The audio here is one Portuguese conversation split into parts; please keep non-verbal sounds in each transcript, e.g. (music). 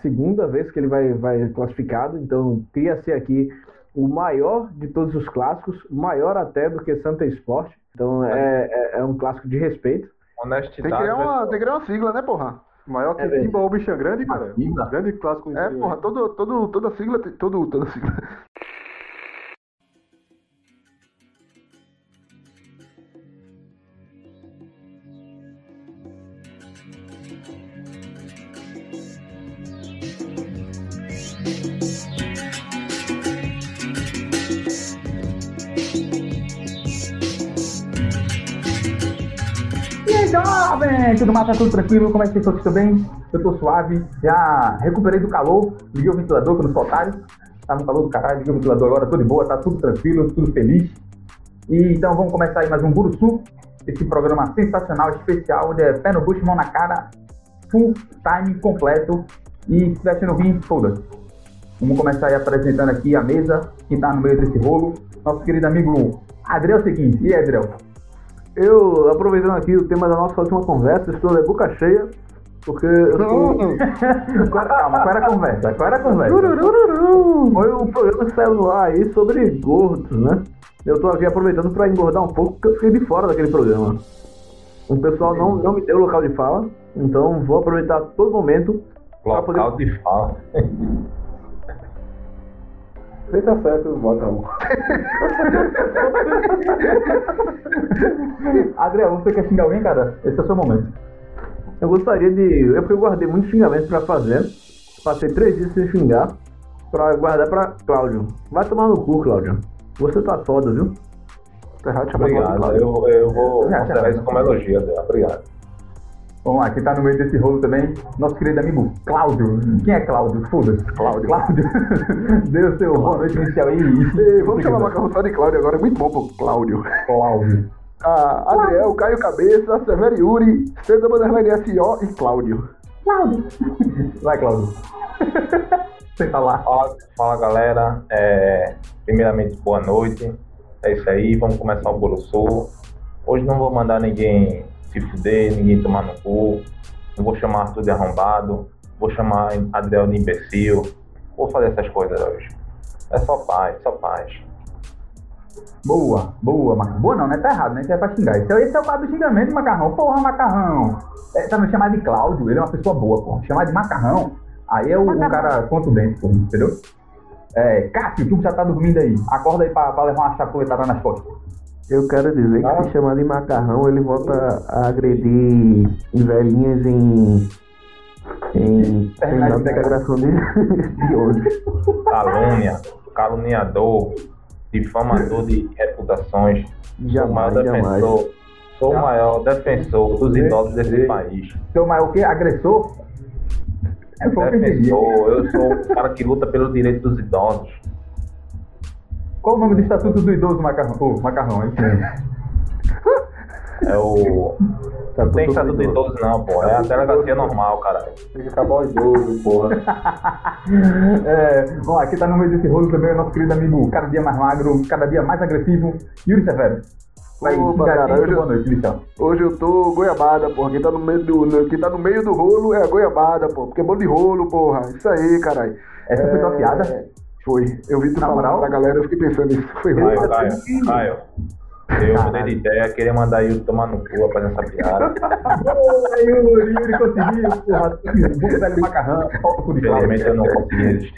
segunda vez que ele vai, vai classificado, então queria ser aqui o maior de todos os clássicos, maior até do que Santa Esporte. Então é, é, é um clássico de respeito. Honestidade. Tem que criar uma, tem que criar uma sigla, né, porra? Maior que É. Timba ou Bicha Grande, cara. Grande clássico. É, porra, todo, todo, toda sigla, tem- todo, toda sigla. Jovem? Tudo tranquilo? Como é que vocês estão? Tudo bem? Eu tô suave, já recuperei do calor, liguei o ventilador quando soltaram. Tava no calor do caralho, liguei o ventilador agora, tô de boa, tá tudo tranquilo, tudo feliz. E então vamos começar aí mais um Buruçu, esse programa sensacional, especial, onde é pé no bucho, mão na cara, full time completo. E se estiver achando ruim, foda-se. Vamos começar aí apresentando aqui a mesa, que tá no meio desse rolo. Nosso querido amigo Adriel Seguinte. E aí, Adriel? Eu, aproveitando aqui o tema da nossa última conversa, estou de boca cheia, porque eu era- (laughs) Calma, qual era a conversa? Qual era a conversa? Foi um programa que saiu no ar aí sobre gordos, né? Eu tô aqui aproveitando para engordar um pouco, porque eu fiquei de fora daquele programa. O pessoal não, não me deu local de fala, então vou aproveitar todo momento pra poder... Local de fala. (laughs) Feita certo, bota a (laughs) mão. Adriel, você quer xingar alguém, cara? Esse é o seu momento. Eu gostaria de... É porque eu guardei muitos xingamentos pra fazer. Passei três dias sem xingar, pra guardar pra Cláudio. Vai tomar no cu, Cláudio. Você tá foda, viu? Tá errado Obrigado. Eu, eu vou considerar isso como elogio, Adel. Obrigado. Vamos lá, quem tá no meio desse rolo também, nosso querido amigo Cláudio. Quem é Cláudio? Foda-se. Cláudio. Cláudio. (laughs) Dê o seu boa noite inicial aí. Vamos chamar o macarrão só de Cláudio agora, é muito bom, pô, Cláudio. Cláudio. Ah, Adriel, Caio Cabeça, Severo Yuri, César Banderline S.O. e Cláudio. Vai, Cláudio. (laughs) Senta lá. Fala, fala galera. É, primeiramente, boa noite. É isso aí, vamos começar o Boroçu. Hoje não vou mandar ninguém se fuder, ninguém tomar no cu. Não vou chamar Arthur de arrombado. Vou chamar Adriel de imbecil. Vou fazer essas coisas hoje. É só paz, só paz. Boa, boa, macarrão. Boa não, né? Tá errado, né? Que é pra xingar. Esse é, esse é o quadro do xingamento, macarrão. Porra, macarrão. É, tá me chamar de Cláudio, ele é uma pessoa boa, porra. Chamar de macarrão, aí é o, o cara contundente, porra, entendeu? É, Cássio, tu que já tá dormindo aí. Acorda aí pra, pra levar uma chapuletada nas costas. Eu quero dizer que Ah. se chamar de macarrão, ele volta a agredir velhinhas em. em terminal de integração de, (laughs) de ônibus. Calúnia, caluniador, difamador de reputações. Sou o maior Jamais, jamais. defensor. Sou o maior defensor dos idosos desse país. Seu maior o quê? Agressor? É o que. Defensor, eu sou o cara que luta pelo direito dos idosos. Qual o nome do estatuto do idoso, macarrão? Ô, macarrão, é isso mesmo. É o. Não tem estatuto de idoso, não, pô. É a delegacia normal, caralho. Tem que acabar o idoso, porra. (laughs) É, lá, aqui tá no meio desse rolo também o nosso querido amigo, cada dia mais magro, cada dia mais agressivo, Yuri Severo. Vai Opa, cara, hoje- Boa noite, inicial. Hoje eu tô goiabada, porra. Quem tá no meio do, quem tá no meio do rolo é a goiabada, pô. Porque é bolo de rolo, porra. Isso aí, caralho. Essa foi tua piada? Foi. Eu vi tu Na moral? pra galera, eu fiquei pensando nisso. Foi ruim. Caio, Caio, Caio. Eu mudei de ideia, queria mandar Yuri tomar no cu após essa piada. Boa, Yuri, Yuri conseguiu, porra, bom velho macarrão, falta com de Infelizmente eu não consegui resistir.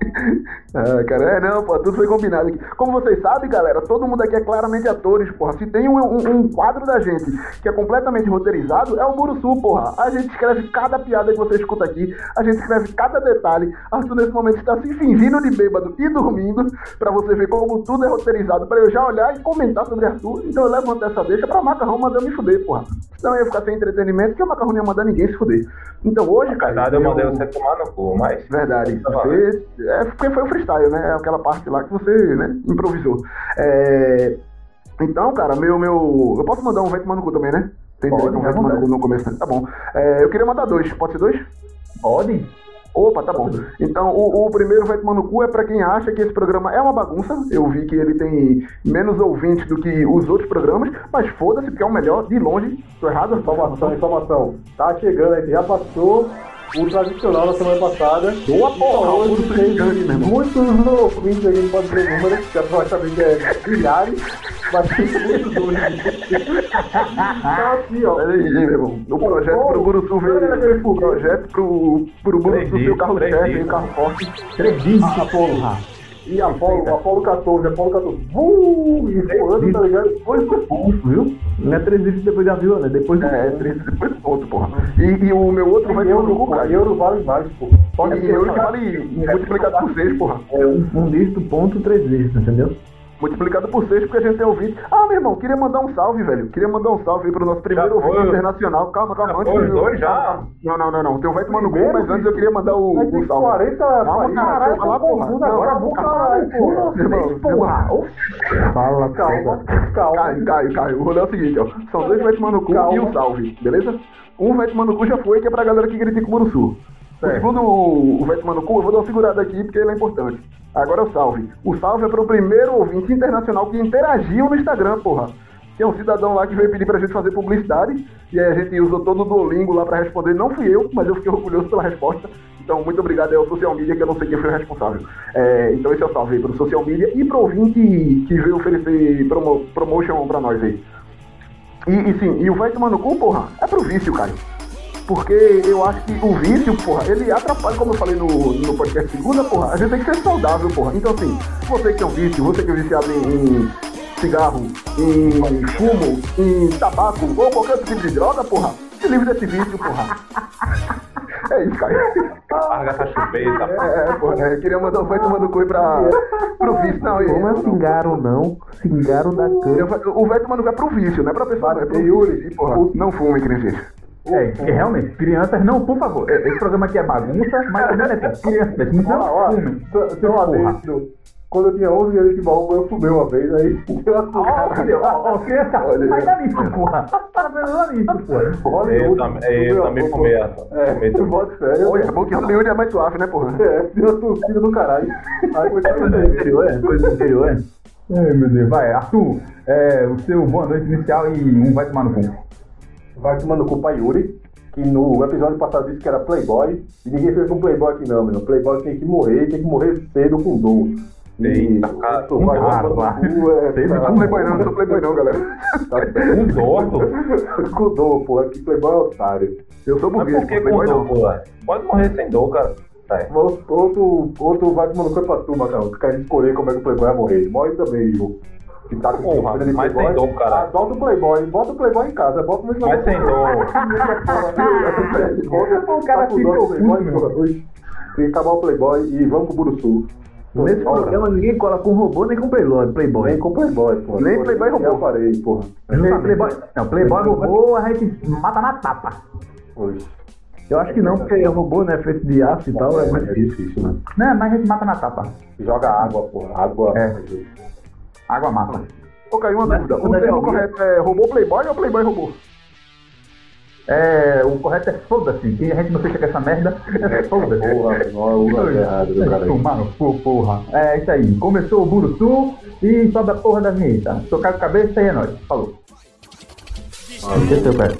(laughs) Ah, cara, é não, pô, tudo foi combinado aqui. Como vocês sabem, galera, todo mundo aqui é claramente atores, porra. Se tem um, um- um quadro da gente que é completamente roteirizado, é o Buruçu, porra. A gente escreve cada piada que você escuta aqui, a gente escreve cada detalhe. Arthur, nesse momento, está se fingindo de bêbado e dormindo, pra você ver como tudo é roteirizado, pra eu já olhar e comentar sobre Arthur. Então eu levanto essa deixa pra Macarrão mandar me fuder, porra. Senão eu ia ficar sem entretenimento, porque o Macarrão não ia mandar ninguém se fuder. Então hoje, cara. verdade, eu mandei você tomar no cu, mas. Verdade. Tá Você, é porque foi o freestyle, né? É aquela parte lá que você né, improvisou. É, Então, cara, meu, meu. Eu posso mandar um vento no cu também, né? Tem Pode, direito um vento no cu no começo, né? Tá bom. É, eu queria mandar dois. Pode ser dois? Pode? Opa, tá bom. Então, o, o primeiro vai tomar no cu é pra quem acha que esse programa é uma bagunça. Eu vi que ele tem menos ouvintes do que os outros programas, mas foda-se, porque é o melhor de longe. Tô errado? Informação, informação. Tá chegando aí, já passou o tradicional da semana passada. Boa porra, Então, o hoje meu irmão. muitos ouvintes aí, não pode dizer números, que a pessoa vai saber que é milhares, mas tem muitos hoje. Então aqui, ó. Pera aí, meu irmão. O projeto pro Buruçu veio. O projeto pro, pro Buruçu ser o dias, carro-chefe três e o carro forte. Três dias. Ah, porra. E Apolo, Apolo 14, Apolo 14. Uh, e fulano, tá ligado? Depois do ponto, viu? Não é três vídeos depois da vila, né? Depois do É, é três depois do ponto, porra. E, e o meu outro vai cu, pô, cara. euro vale mais, pô. E euro que vale multiplicado por seis, porra. É um, um dígito, ponto, três dígitos, entendeu? Multiplicado por seis, porque a gente tem ouvido. Ah, meu irmão, queria mandar um salve, velho. Queria mandar um salve aí pro nosso primeiro Já ouvinte foi. internacional. Calma, calma, Já antes foi, do- dois já? Não, não, não, não. Tem um vai tomar no Primeiro, mas antes eu queria mandar o, o salve. 40 Calma, países. cara, deixa eu falar, porra. Não, agora, calma, vou caralho, porra. Irmão, Porra. Fala, Calma, calma. Caio, Caio, Caio. O rolê é o seguinte, ó. São dois vai tomar no cu e um salve, beleza? Um vai tomar no cu já foi, que é pra galera que critica o Muruçu. O Segundo, o vai tomar no cu, eu vou dar uma segurada aqui porque ele é importante. Agora o salve. O salve é pro primeiro ouvinte internacional que interagiu no Instagram, porra. Que é um cidadão lá que veio pedir pra gente fazer publicidade. E aí a gente usou todo o Duolingo lá pra responder. Não fui eu, mas eu fiquei orgulhoso pela resposta. Então, muito obrigado ao Social Media, que eu não sei quem foi o responsável. É, então, esse é o salve aí pro Social Media e pro ouvinte que veio oferecer promo, promotion pra nós aí. E, e sim, e o vai tomar no cu, porra, é pro vício, Caio. Porque eu acho que o vício, porra, ele atrapalha, como eu falei no, no podcast segunda, porra, a gente tem que ser saudável, porra. Então, assim, você que é um vício, você que é viciado em, em cigarro, em fumo, em tabaco, ou qualquer outro tipo de droga, porra, se livre desse vício, porra. (laughs) É isso, Caio. Larga essa chupeta. É, é, porra, é, queria mandar o vai tomar no cu pra, pro vício. Não, Como é não, cingaro não? Cingaro da Eu cana. vai- O vai tomar no cu é pro vício, não é pra pessoa, não é pro vício. Porra, não fume, criança. É, porque realmente, crianças não, por favor. Esse programa aqui é bagunça, mas também é pra crianças. Não só uma Porra. vez, no- quando eu tinha 11 anos de baú, eu fumei uma vez, aí (laughs) eu Ó, filho, ó, ó, criança, Olha sai aí. da lista, porra. Tá vendo da lista, porra. Eu, tam- eu também fumei essa. É, Fumei eu também. boto fé. eu- Olha, é bom que Hollywood é mais suave, né, porra? É, deu torcida do caralho. Aí a Coisa do interior, é? Coisa do interior, é? Ai, meu Deus. Vai, Arthur, é, o seu boa noite inicial e um vai tomar no cu. Vai tomando culpa Yuri, que no episódio passado disse que era Playboy, e ninguém fez um Playboy aqui não, mano. Playboy tem que morrer, tem que morrer cedo com dor. Eita, cara, tu vai com dor, cu, é, sou playboy não, não sou playboy não, galera. (laughs) tá certo. Um torto. Com dor, pô, é que Playboy é otário. Eu sou Mas burguês, por que pô, com dor, pô? Pode morrer sem dor, cara. Tá. Outro, outro, vai tomando culpa pra tu, Macau, que quer escolher como é que o Playboy vai morrer. Morre também, Ju. Que tá com Porra, de mas Playboy. sem dor, caralho. Ah, Bota o Playboy, bota o Playboy em casa, bota o Mas sem dor. (laughs) O (laughs) cara Playboy, puto, porra, dois. Tem que acabar o Playboy e vamos pro Buruçu. Nesse Ora, programa ninguém cola com robô nem com playboy. playboy. Nem com Playboy, porra. Nem Playboy roubou. Já parei, porra. Play- Playboy, não, Playboy roubou, a gente mata na tapa. Hoje. Eu acho que não, porque robô, né, feito de aço e tal, é mais É difícil. difícil, né? Não, mas a gente mata na tapa. Joga água, porra. Água. É. Água mata. Ô, Caio, uma Mas dúvida. O é termo alguém- correto é robô playboy ou playboy robô? É, o correto é foda-se. Quem a gente não fica com essa merda, é (laughs) foda-se. Porra, não é errado do cara aí. Tomar no cu, porra. É isso aí. Começou o Buruçu e sobe a porra da vinheta. Tocar com a cabeça e é nóis. Falou. Esqueceu, cara.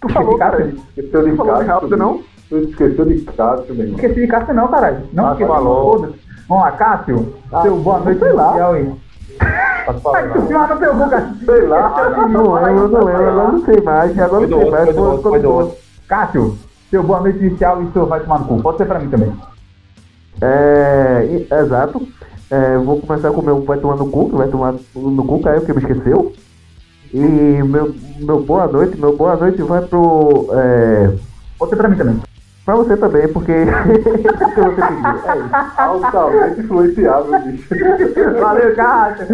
Tu falou, cara. Esqueceu de Cássio, rápido, não? Tu esqueceu de Cássio, meu irmão. Esqueci de Cássio não, caralho. Não Ah, esqueci. falou. Vamos lá, Cássio. seu boa noite sei lá. inicial aí. Tá falando. tu pegou, Cássio. Sei lá. Não lembro, não lembro, agora não sei mais, agora não sei mais. foi do outro, outro. Cássio, seu boa noite inicial e seu vai tomar no cu. Pode ser pra mim também. É, exato. É, vou começar com o meu vai tomar no cu, que vai tomar no cu, caiu que me esqueceu. E meu, meu boa noite, meu boa noite vai pro. É, Pode ser pra mim também. Pra você também, porque. (laughs) porque você pediu. É. Altamente influenciável, bicho. Valeu, Cássio.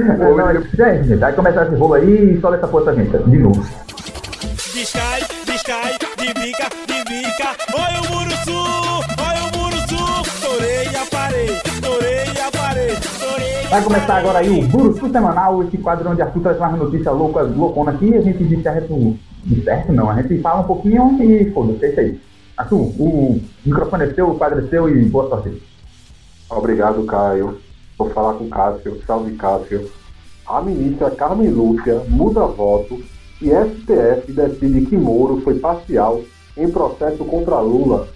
É. Gente, vai começar esse rolo aí e sobe essa porra gente. De novo. Descai, descai, de bica, de bica. Olha o Muruçu, olha o Muruçu. Torei a parede, torei a parede, torei Vai começar agora aí o Buruçu Semanal, esse quadro onde Arthur traz mais notícias loucas, loucona aqui, e a gente de certo não, a gente fala um pouquinho e foda-se, é isso aí. Arthur, o microfone é seu, o quadro é seu e boa sorte. Obrigado, Caio. Vou falar com o Cássio. Salve, Cássio. A ministra Carmen Lúcia muda voto e STF decide que Moro foi parcial em processo contra Lula.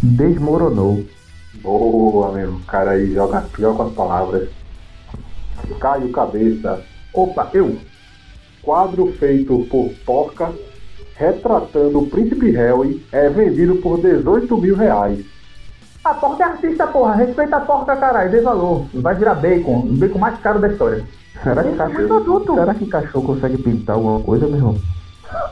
Desmoronou. Boa, meu. O cara aí joga, joga com as palavras. Caio Cabeça. Opa, eu. Quadro feito por Porca, retratando o Príncipe Harry, é vendido por 18 mil reais. A porca é artista, porra. Respeita a porca, caralho. Dê valor. Vai virar bacon. O bacon mais caro da história. Será que, é cachorro, será que cachorro consegue pintar alguma coisa, meu irmão?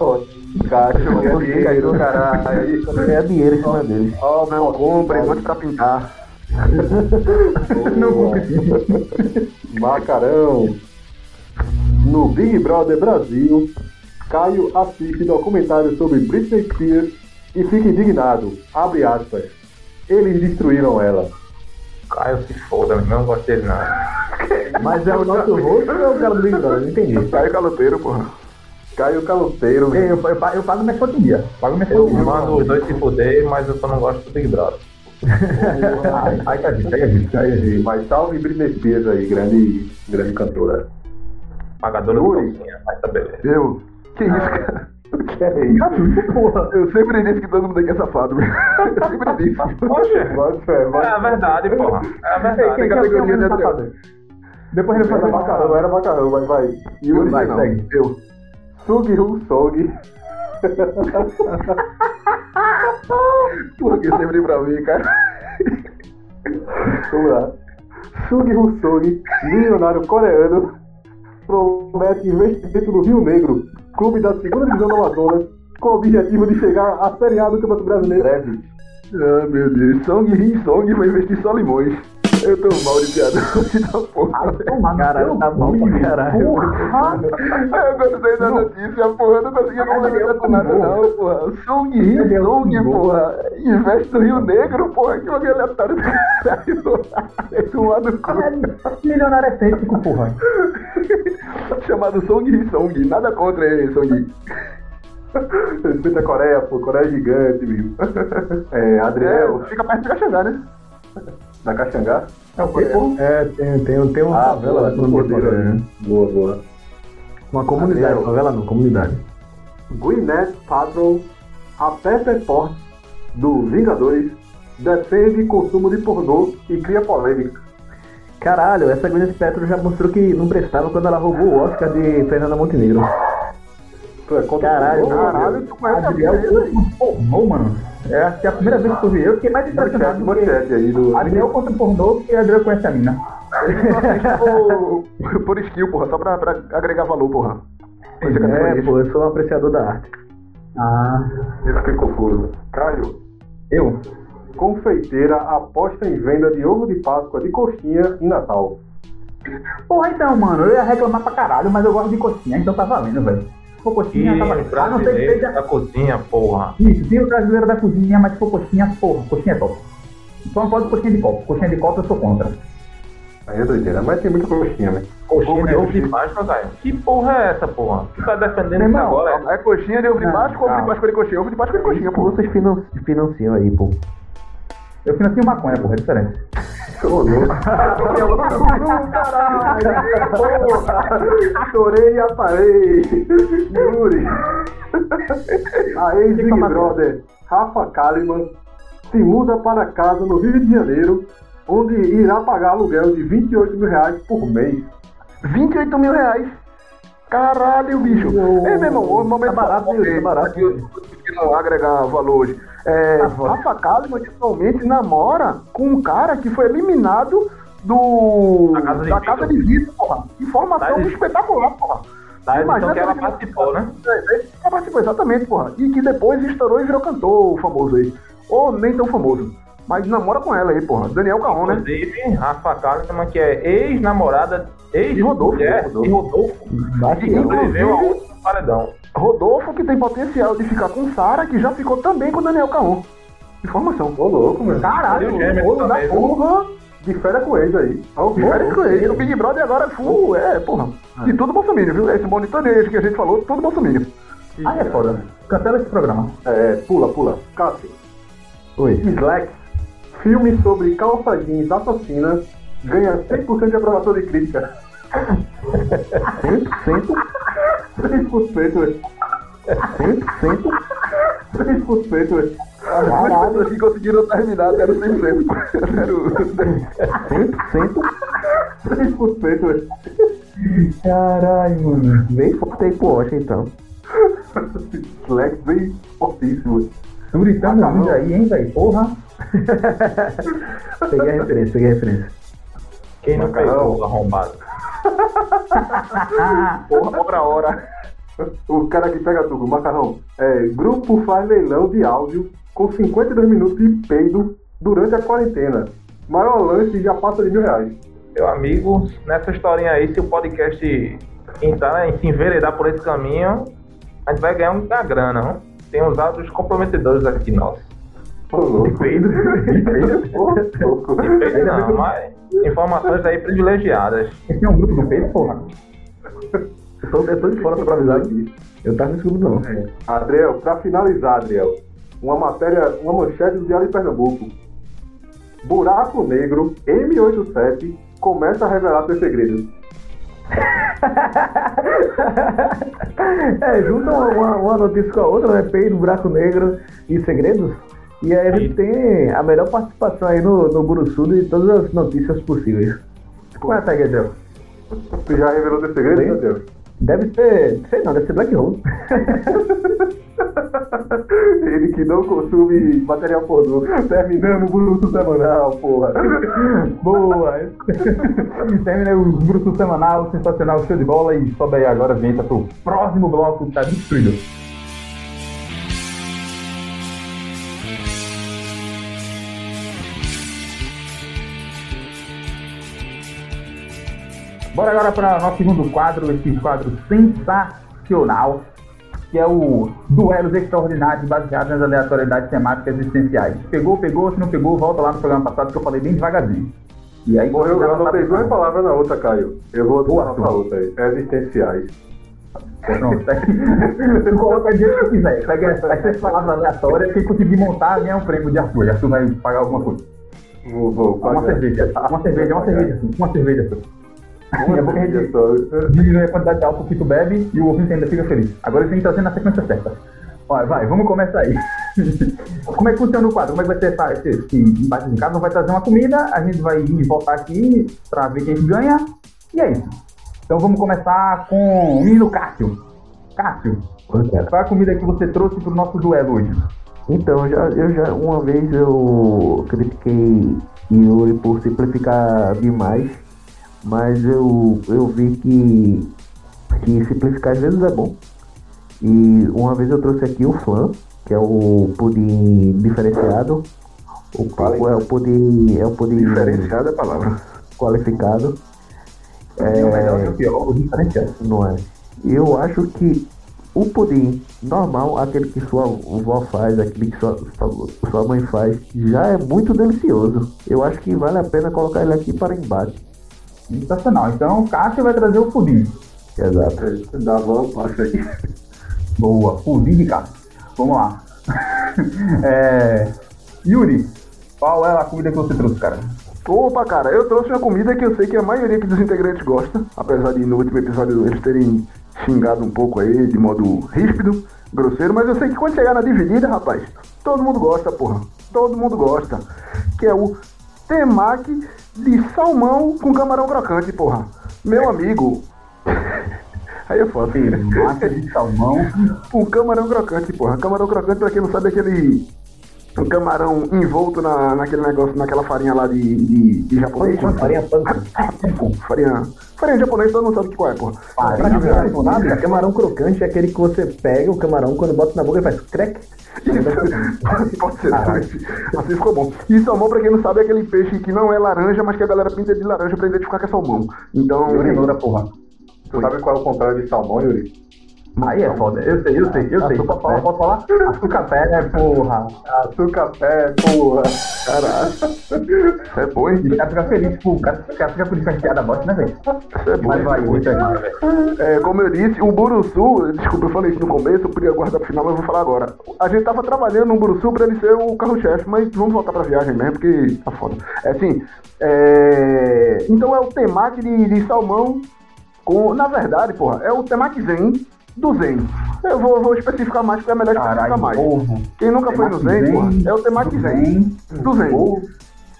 Ó, Cachorro, é dinheiro, caralho. É dinheiro em cima dele. Ó, não compre, bote pra pintar. Não vou Macarão. No Big Brother Brasil, Caio assiste documentário sobre Britney Spears e fica indignado. Abre aspas. Eles destruíram ela. Caio se foda, eu não gosto dele não. Mas é o nosso rosto ou é o cara do Big Brother? Não entendi. Caio Caloteiro, porra. Caio Caloteiro, Eu, meu. eu, eu, pago- eu pago minha dia. Pago minha Eu dia. mando os dois se fuder, mas eu só não gosto do Big Brother. (laughs) Ai, tá aí é dito, aí. Mas salve Britney Spears aí, grande, grande cantora. Pagadora Yuri. calcinha, mas tá beleza. Eu? Que isso, cara? O que é isso? Porra. Eu sempre disse que todo mundo aqui é safado. Eu sempre disse. Fé, vai. é a verdade, porra. É a verdade. quem categoria de safado? Depois ele faz macarrão, era macarrão, vai, vai. Yuri, Vai, segue. Eu. Sugi Hu Sog. Por que sempre pra mim, cara? Vamos lá. Sugi Hu Sog, milionário coreano, promete investimento no Rio Negro, clube da segunda divisão do Amazonas, com o objetivo de chegar à Série A do Campeonato Brasileiro. Breve. Ah, meu Deus. Song Song vai investir só limões. Eu tô mal de piada (laughs) da porra. Tomar no Caralho, seu tá cu, pra caralho. Porra! (laughs) Eu gostei da notícia, porra. Eu não conseguia complementar com nada, não, porra. Song Song, porra. Investe no Rio Negro, porra. Que bagulho aleatório do caralho. (laughs) É tomado cu. Milionário é técnico, porra. Chamado Song Song. Nada contra ele, Song. Respeita a Coreia, pô. Coreia é gigante, viu? É, Adriel, É, fica perto de Caxangá, né? Da Caxangá. É o quê, porra? É, tem, tem, tem uma Ah, favela boa, lá no Cordeiro, né? Boa, boa. Uma comunidade, Adel. favela não, comunidade. Gwyneth Paltrow, a Pepper Potts do Vingadores, defende consumo de pornô e cria polêmica. Caralho, essa Gwyneth Paltrow já mostrou que não prestava quando ela roubou o Oscar de Fernanda Montenegro. É contra Caralho, pornô, Caralho, tu conhece a Adriel, pornô, mano. É, acho que é a primeira vez que eu vi. Eu fiquei mais impressionado do que aí do. Adriel contra pornô que Adriel conhece a mina. Por, por skill, porra. Só pra, pra agregar valor, porra. É, pô, eu sou um apreciador da arte. Ah, Ele fiquei confuso. Caio, eu? confeiteira aposta em venda de ovo de Páscoa de coxinha em Natal. Porra, então, mano, eu ia reclamar pra caralho, mas eu gosto de coxinha, então tá valendo, velho. Se for E coxinha, tá valendo. A não ser que seja. da cozinha, porra. Isso, tem o brasileiro da cozinha, mas se for coxinha, porra, coxinha é top. Só não pode coxinha de copo. Coxinha de copo eu sou contra. Aí é doideira, mas tem muita coxinha, né? Coxinha Ovo de é ovo de Páscoa, velho. Que porra é essa, porra? Tu tá defendendo isso agora? É coxinha de ovo de Páscoa ou ovo de. Páscoa de coxinha? Ovo de Páscoa de coxinha, Pô, vocês finan- financiam aí, pô. Eu financio maconha, porra, é diferente. Ô, louco. Chorei e aparei. Yuri. A ex-Big Brother, Rafa Kalimann, se muda para casa no Rio de Janeiro, onde irá pagar aluguel de 28 mil reais por mês. 28 mil reais. Caralho, bicho. Ei, meu irmão, o momento Tá barato, tá barato. aqui eu- que não agregar valor hoje. É, Rafa Kalimann atualmente namora com um cara que foi eliminado do Da Casa de da. Casa de porra. Informação Tá, espetacular, porra. Edição Imagina que ela se- participou, né? É, é, Ela participou, exatamente, porra. E que depois estourou e virou cantor famoso aí. Ou nem tão famoso. Mas namora com ela aí, porra. Daniel Caon, né? Inclusive, Rafa Kalimann, que é ex-namorada, E Rodolfo, ex-mulher Rodolfo. de Rodolfo, E- sobreviveu ao último paredão. Rodolfo que tem potencial de ficar com Sara, que já ficou também com Daniel Caon. Informação. Ô, louco, mano. Caralho, o da porra. De férias com eles aí. Vivo. Diferente com ele. O Big Brother agora é full, é, porra. E tudo bolsominion, viu? Esse monitoreio que a gente falou, tudo bolsominion. Aí é foda. Cancela esse programa. É, pula, pula. Cássio. Oi. Slacks, filme sobre calça jeans assassinas, ganha 100% de aprovação de crítica. 100%, 100%, velho. 100%. 3%, velho. As pessoas que conseguiram terminar deram 100%. Deram 3%, velho. Caralho, mano. Bem forte aí pro então. Flex bem fortíssimo. Yuri, tamo ouvindo aí, hein, velho? Porra. (laughs) Peguei a referência, peguei a referência. Quem não pegou arrombado? (laughs) Porra, obra hora. O cara que pega tudo, macarrão. É, grupo faz leilão de áudio com 52 minutos de peido durante a quarentena. Maior lance já passa de mil reais. Meu amigo, nessa historinha aí, se o podcast entrar em se enveredar por esse caminho, a gente vai ganhar muita grana, não? Tem uns dados comprometedores aqui, nossos. Ô, louco. Peido. Ô, louco. Não, não, mas informações aí privilegiadas. Esse é um grupo do peito, porra. Eu tô, eu tô de fora pra avisar aqui. Eu tava nesse grupo não. Adriel, pra finalizar, Adriel, uma matéria, uma manchete do Diário de Pernambuco. Buraco Negro M87 começa a revelar seus segredos. (laughs) É, junta uma, uma- uma notícia com a outra, né? Peido, buraco negro e segredos. E aí a gente tem a melhor participação aí no, no Buruçu de todas as notícias possíveis. Qual é a tag, Adel? Tu já revelou seus segredos, Sim. Deve ser, sei não, deve ser Black Hole. (laughs) Ele que não consome material pornô. Terminando o Bruto Semanal, porra. Boa! (laughs) Termina o grupo semanal, sensacional, show de bola e sobe aí agora, vem pro próximo bloco que tá destruído. Bora agora para nosso segundo quadro, esse quadro sensacional, que é o Duelos Extraordinários baseados nas aleatoriedades temáticas existenciais. Pegou, pegou, se não pegou, volta lá no programa passado que eu falei bem devagarzinho. E aí, Morreu, eu não peguei uma palavra na outra, Caio. Eu vou Boa, pra outra aí. Existenciais. Pronto, tá aqui. Você coloca do jeito que quiser. Pega essas palavras aleatórias, quem conseguir montar ganha um prêmio de Arthur. Arthur vai pagar alguma coisa. Vou, vou Uma pagar. cerveja. Uma cerveja, uma cerveja. Uma cerveja. Uma bom que a gente cerveja só. diminui a quantidade de álcool que tu bebe e o ouvinte ainda fica feliz. Agora ele tem que trazer na sequência certa. Vai, vai, vamos começar aí. (laughs) Como é que funciona o quadro? Como é que vai ser esse, esse embate de casa? Vai trazer uma comida, a gente vai voltar aqui pra ver quem ganha. E é isso. Então vamos começar com o menino Cássio. Cássio, qual é a comida que você trouxe pro nosso duelo hoje? Então, eu já, eu já uma vez eu critiquei Yuri por simplificar demais, mas eu, eu vi que, que simplificar às vezes é bom. E uma vez eu trouxe aqui o flan, que é o pudim diferenciado. O, Fala é o pudim, é o pudim Diferenciada a palavra. qualificado. É o melhor e o pior, o diferenciado. Não é? Eu acho que o pudim normal, aquele que sua avó faz, aquele que sua, sua, sua mãe faz, já é muito delicioso. Eu acho que vale a pena colocar ele aqui para embate. Sensacional. Então o Cássio vai trazer o pudim. Exato. Dá uma passa aí. (laughs) Boa, pudim de Cássio. Vamos lá. (laughs) É, Yuri, qual é a comida que você trouxe, cara? Opa, cara, eu trouxe uma comida que eu sei que a maioria dos integrantes gosta, apesar de no último episódio eles terem xingado um pouco aí de modo ríspido, grosseiro, mas eu sei que quando chegar na dividida, rapaz, todo mundo gosta, porra. Todo mundo gosta. Que é o temaki de salmão com camarão crocante, porra. Meu amigo. (laughs) Aí é foda. Massa de salmão. Um camarão crocante, porra. Camarão crocante, pra quem não sabe, é aquele um camarão envolto na, naquele negócio, naquela farinha lá de, de, de japonês. Farinha panko. Farinha, farinha japonês, todo mundo sabe que qual é, porra. Farinha japonesa? Camarão crocante é aquele que você pega o camarão quando bota na boca e faz crack. (laughs) Pode ser, assim, assim ficou bom. E salmão, pra quem não sabe, é aquele peixe que não é laranja, mas que a galera pinta de laranja pra identificar que é salmão. Então, Yuri porra. Tu sabe qual é o contrário de salmão, Yuri? Aí é foda. Eu sei, eu sei, eu sei. Posso falar? Posso falar? Açúcar pé, né, porra? Açúcar pé, porra. caralho. É bom, hein? O cara fica feliz, pô. O cara, fica feliz com a enfiada bosta, né, velho? É bom. Mas vai, é muito aí. É, como eu disse, o Buruçu, desculpa, eu falei isso no começo, eu podia guardar pro final, mas eu vou falar agora. A gente tava trabalhando no Buruçu pra ele ser o carro-chefe, mas vamos voltar pra viagem mesmo, porque tá foda. É assim, é... então é o temaki de, de salmão com, na verdade, porra, é o temaki zen do Zen. Eu vou, vou especificar mais, porque é melhor especificar mais. porra. Quem nunca foi no Zen, Zen, é o Temaki Zen. Zen. Do Zen.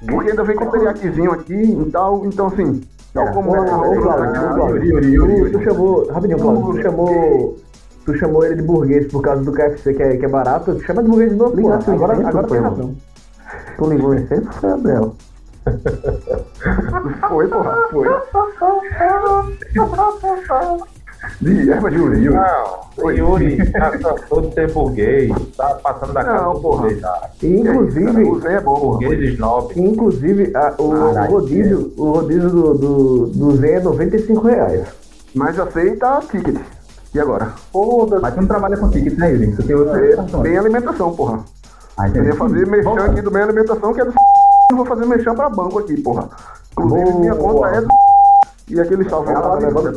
Porque ainda vem com teriaquizinho aqui e tal, então assim. É o como Ô, é, Yuri, tu-. Tu chamou, rapidinho, Cláudio, tu chamou, tu chamou ele de burguês por causa do KFC que é, que é barato, chama de burguês de novo, pô. O Agora, incêndio, agora tem pô. razão. Tu ligou em centro, foi Abel. Foi, porra, foi. (laughs) De erva Yuri, Yuri. Não, o Yuri já cansou de ser burguês, tá passando da casa do burguês. E, inclusive, O Zen é bom. Burguês snob. inclusive a- o, Caralho, rodízio, o rodízio do, do, do Zen é 95 reais. Mas aceita ticket. E agora? Foda-se. Mas tu não trabalha com ticket, né, Yuri? Tu tem outra alimentação. Bem alimentação, porra. Ah, Eu entendi. ia fazer merchan Volta. aqui do Bem Alimentação, que é do (laughs) Eu vou fazer merchan pra banco aqui, porra. Inclusive, minha Boa. conta é do E aquele salve Falar de banco,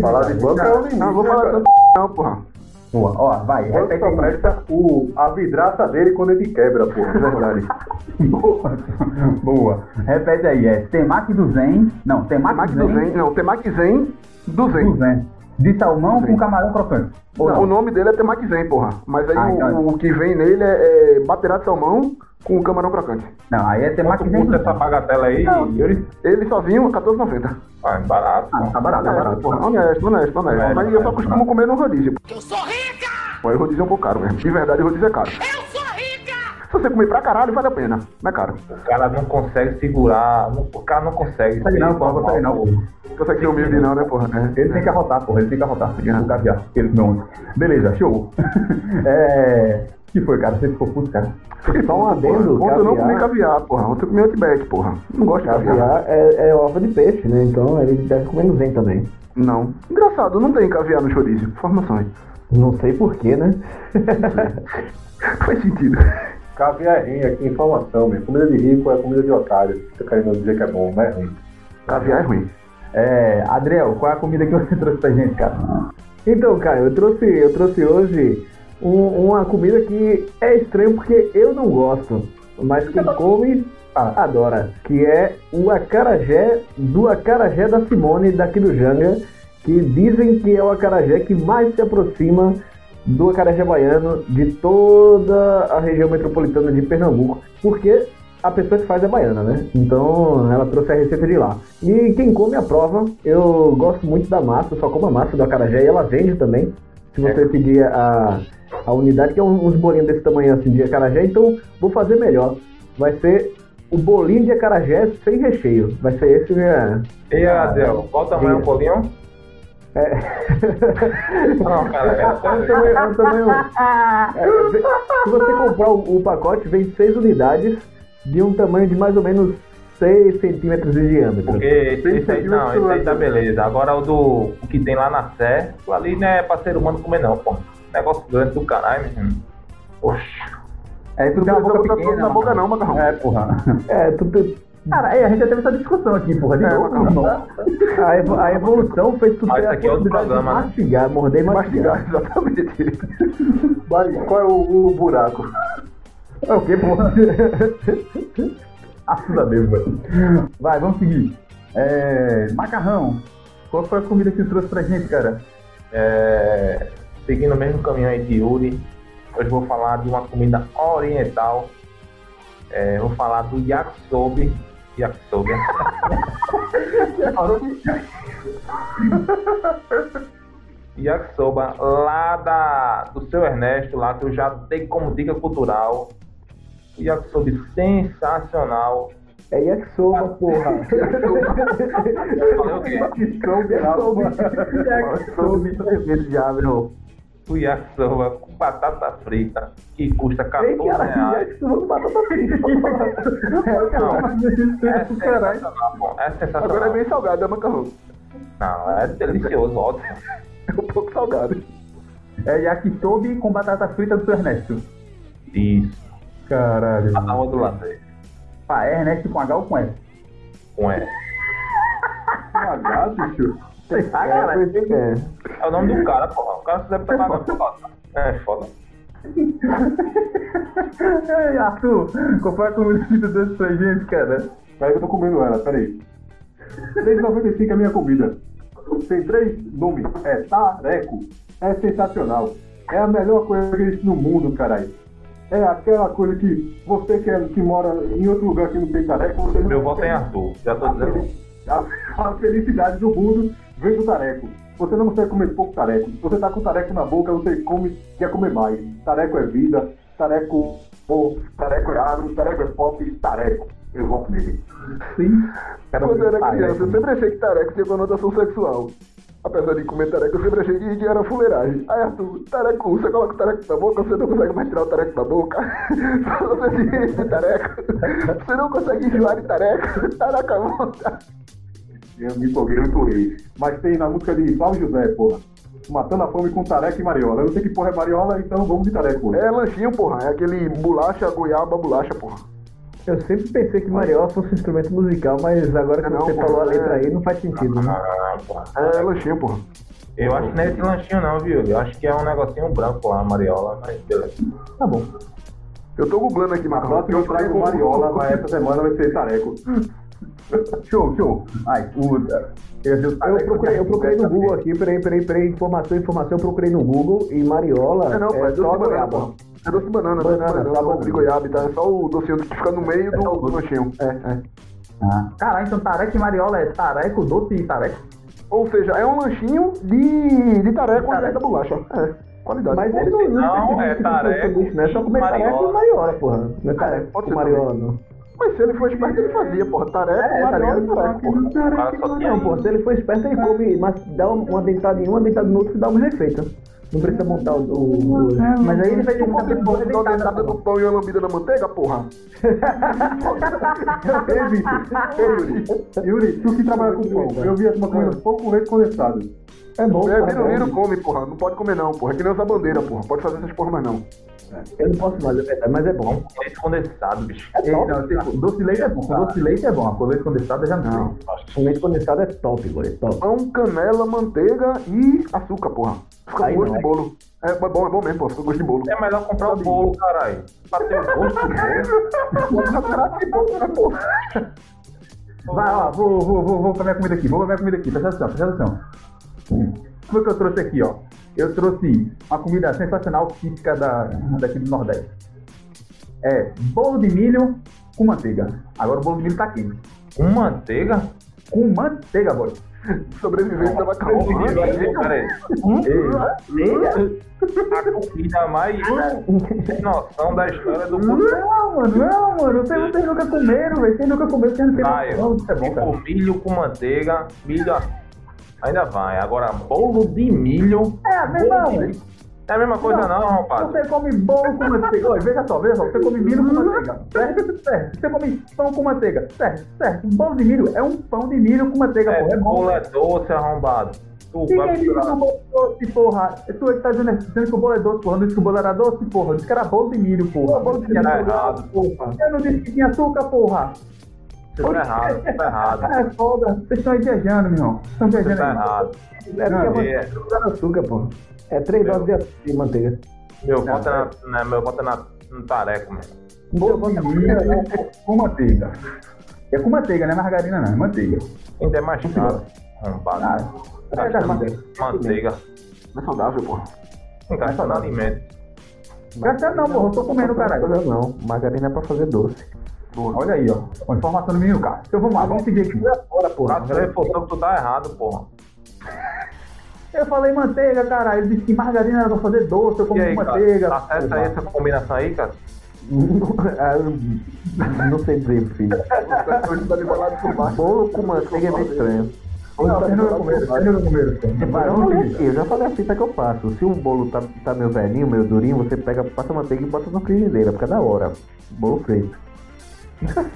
falar de banco é o limite. Não, vou né, falar tanto não, porra. Boa, ó, vai, Banco repete só aí. presta o, a vidraça dele quando ele quebra, porra. Verdade. (laughs) Boa. Boa. Repete aí, é temaki do Zen. Não, temaki, Temaki do do Zen. Zen. Não, Temaki Zen do Do Zen. De salmão com camarão crocante. Ou O não? nome dele é Temaki Zen, porra. Mas aí Ah, o, então. o que vem nele é, é baterá de salmão com camarão crocante. Não, aí é temaki Quanto Zen. custa essa bagatela aí, Yuri? Ele sozinho, R$14,90. Ah, barato. Ah, tá barato, tá Honesto, barato. porra. Honesto, honesto, honesto. É, Mas eu só é, costumo comer no rodízio. Eu sou rica! Pô, o rodízio é um pouco caro mesmo. De verdade, o rodízio é caro. Eu sou! Se você comer pra caralho, vale a pena. Não é caro. O cara não consegue segurar, não- o cara não consegue. Consegue não, porra, consegue não. Não consegue ser humilde não, né, porra? É. Ele tem que arrotar, porra, ele tem que arrotar. É. O caviar, ele ontem. Beleza, show. (laughs) é. que foi, cara? Você ficou puto, cara? Só um adendo, Ontem eu não comi caviar, caviar, porra. Ontem eu comi outback, porra. Não gosto de caviar. caviar é, é ova de peixe, né? Então ele deve comer no Zen também. Não. Engraçado, não tem caviar no chouriço. Informações. Não sei porquê, né? (laughs) Faz sentido. Caviar é ruim aqui, informação, meu. Comida de rico é comida de otário. Tá querendo dizer que é bom, não é ruim. Caviar é ruim. É. Adriel, qual é a comida que você (laughs) trouxe pra gente, cara? Então, cara, eu trouxe, eu trouxe hoje um- uma comida que é estranho porque eu não gosto, mas quem come ah, adora, que é o acarajé do acarajé da Simone daqui do Janga, que dizem que é o acarajé que mais se aproxima do acarajé baiano de toda a região metropolitana de Pernambuco, porque a pessoa que faz é baiana, né? Então ela trouxe a receita de lá. E quem come a prova, eu gosto muito da massa, só como a massa do acarajé e ela vende também. Se você pedir a, a unidade, que é uns bolinhos desse tamanho assim de acarajé, então vou fazer melhor. Vai ser o bolinho de acarajé sem recheio. Vai ser esse minha. E Adel, qual o tamanho do bolinho? É. Não, cara, É um tamanho- é um tamanho- é, se você comprar o, o pacote, vem seis unidades de um tamanho de mais ou menos 6 centímetros de diâmetro. Porque esse, esse aí, não, esse aí tá beleza. Agora o do o que tem lá na Sé, ali não é pra ser humano comer não, pô. Negócio grande do caralho, menino. Oxi. É, tu Não tem uma boca pequena. tudo na boca não, macarrão. É, porra. (laughs) É, tu, tu- Cara, é, a gente já teve essa discussão aqui, porra, de É, novo. irmão. a, evo- a evolução fez tu Mas aqui é outro programa, né? mastigar, morder e mastigar. Mastigar, (laughs) exatamente. Mas qual é o, o buraco? É o quê, porra? (laughs) Assuda mesmo, velho. Vai, vamos seguir. É, macarrão. Qual foi a comida que tu trouxe pra gente, cara? É, seguindo o mesmo caminho aí de Yuri, hoje vou falar de uma comida oriental. É, vou falar do yakisobe. Yakisobe. Yakisoba, lá da, do seu Ernesto, lá que eu já dei como dica cultural. O yakisobe sensacional. É yakisoba, porra. (laughs) Falei o quê? Yakisobe. já, meu. O yakisoba batata frita, que custa Ei, 14 cara, reais. yakisoba com batata frita. (laughs) Não, é sensacional, pô. É sensacional. Agora é bem salgado, é macarrão. Não, é delicioso, ótimo. (laughs) É um pouco salgado. É yakisobe com batata frita do seu Ernesto. Isso. Caralho. Tá na rua do lado aí. Ah, é Ernesto com H ou com S? Com E. H, bicho. Você tá, cara? É. É o nome do cara, porra. O cara deve estar pagando por. É foda. (laughs) Ei, Arthur, foi a comida tu trouxe pra gente, cara? Peraí que eu tô comendo ela, peraí. 3,95 é a minha comida. Tem três nomes. É tareco, é sensacional. É a melhor coisa que existe no mundo, caralho. É aquela coisa que você que, é, que mora em outro lugar que não tem tareco, você não Meu voto é Arthur. Já tô a, dizendo. a- a felicidade do mundo vem do tareco. Você não consegue comer pouco tareco. Você tá com tareco na boca, você come, quer comer mais. Tareco é vida, tareco, pô, tareco é agro, tareco é pop, tareco. Eu voto nele. Sim. Cara, Quando eu era pai, criança, eu sempre achei que tareco tinha conotação sexual. Apesar de comer tareco, eu sempre achei que era fuleiragem. Aí, Arthur, tareco, você coloca o tareco na boca, você não consegue mais tirar o tareco da boca. (laughs) você se de tareco. Você não consegue enjoar de tareco. Tareco à vontade. Eu me empolguei, eu me empolguei. Mas tem na música de Paulo José, porra. Matando a fome com tareca e mariola. Eu não sei que porra é mariola, então vamos de tareco. porra. É lanchinho, porra. É aquele bolacha, goiaba, bolacha, porra. Eu sempre pensei que mariola fosse um instrumento musical, mas agora que Não, você pô, falou a é- letra aí, não faz sentido, né? Ah, porra. É lanchinho, porra. Eu acho que não é esse lanchinho não, viu? Eu acho que é um negocinho branco lá, Mariola, mas beleza. Tá bom. Eu tô googlando aqui, Marcão. próxima eu trago mariola, mas essa semana vai ser tareco. Show, show. Ai, puta. Eu, eu, Eu procurei, eu procurei no Google aqui, peraí, peraí, peraí, informação, informação, eu procurei no Google e mariola É não, pô, é é doce só de banana, goiaba. pô. É doce de banana, doce de Banana, banana, só não, banana. de goiaba, tá? É só o docinho que fica no meio o do doce. lanchinho. É, é. Ah. Caralho, então tareco e mariola é tareco, doce e tareco. Ou seja, é um lanchinho de, de tareco Tareco. da bolacha. É, qualidade. Mas ele não, Não, não é tareco né? É só comer e tareco e mariola, porra. Não é tareco pode com ser mariola, não. Mas se ele for esperto, ele fazia, porra. Tareco, É, tá mariola e ligado? tareco, porra. O cara só tinha Não, pô, se ele for esperto, ele come, mas dá uma, uma dentada em um, uma dentada no outro, que dá um efeito. Não precisa montar o... o- Mas aí ele vai ter que fazer uma dentada no pão e uma lambida na manteiga, porra? (laughs) Ei, bicho. Ei, Yuri. Yuri, tu que trabalha com pão. Eu vi a turma comendo pão com leite condensado. É bom, É, vira, bom. vira, come, porra. Não pode comer não, porra. É que nem usar bandeira, porra. Pode fazer essas porra mais não. Eu não posso mais, é verdade, mas é bom. leite condensado, bicho. É Ei, top. não, tipo, doce de leite é bom. Com doce de leite é bom. Com leite condensado já não. O leite condensado é top, boy, top. Pão, canela, manteiga e açúcar, porra. Fica Aí com gosto não. de bolo. É é bom, é bom mesmo, porra. Fica gosto de bolo. É melhor comprar o bolo, caralho. Pra ter o gosto (laughs) do bolo. Porra, caralho, que bom, né, porra? Vai, ó, vou, vou, vou, vou pra minha comida aqui. Vou pra minha comida aqui. Presta atenção, presta atenção. Como é que eu trouxe aqui, ó? Eu trouxe uma comida sensacional típica da, daqui do Nordeste. É bolo de milho com manteiga. Agora o bolo de milho tá quente. Com manteiga? Com manteiga, boy. Sobrevivente da macarrão. Peraí. Ei, A comida mais sem noção da história do mundo. Não, mano, não, mano. Vocês, vocês nunca comeram, velho. Vocês nunca comeram, vocês não Vai, noção. Isso é bom, cara. milho com manteiga, milho ainda vai. Agora, bolo de milho. É, meu irmão. É a mesma coisa não, rapaz. Você come bolo com manteiga. Olha, veja só, veja só. Você come milho com manteiga. Certo? Certo. Você come pão com manteiga. Certo, certo. Um bolo de milho é um pão de milho com manteiga, É, porra. É bom. bolo é doce, arrombado. Tu vai disse que o bolo é doce, porra. Tu aí que tá dizendo, dizendo que o bolo é doce, porra. Não disse que o bolo era doce, porra. Eu disse que era bolo de milho, porra. Bolo de milho era errado. porra. Eu não disse que tinha açúcar, porra. Você tá errado, você tá errado. É foda. Vocês estão aí viajando, meu irmão. Vocês estão Você viajando tá aí. errado. É Não, porque é. é dá açúcar, pô. É três Meu. doses de açúcar de manteiga. Meu voto é na, na- meu voto é na, no tareco, mano. Bolo de milho com manteiga. É com manteiga, não é margarina, não. É manteiga. Ainda é mais caro. Arrombado. Ah, é Gastando vida. Manteiga. Não é saudável, porra. Gastando alimento. Gastando não, porra. Eu tô comendo, caralho. Não, não. Margarina é pra fazer doce. Olha aí, ó. A informação do menino, cara. Então vamos lá, vamos seguir aqui. Bora, porra. Você reforçou que tu tá errado, porra. Eu falei manteiga, caralho. Ele disse que margarina era pra fazer doce. Eu como aí, cara? manteiga. Tá certo aí essa combinação aí, cara? (laughs) Não sei dizer, filho. (laughs) Tá. Bolo com manteiga é meio estranho. Não, vocês vocês então. Vai, Eu vamos falei seguir. aqui, eu já falei a fita que eu faço. Se o bolo tá, tá meio velhinho, meio durinho, você pega, passa manteiga e bota na frigideira, fica da hora. Bolo frito.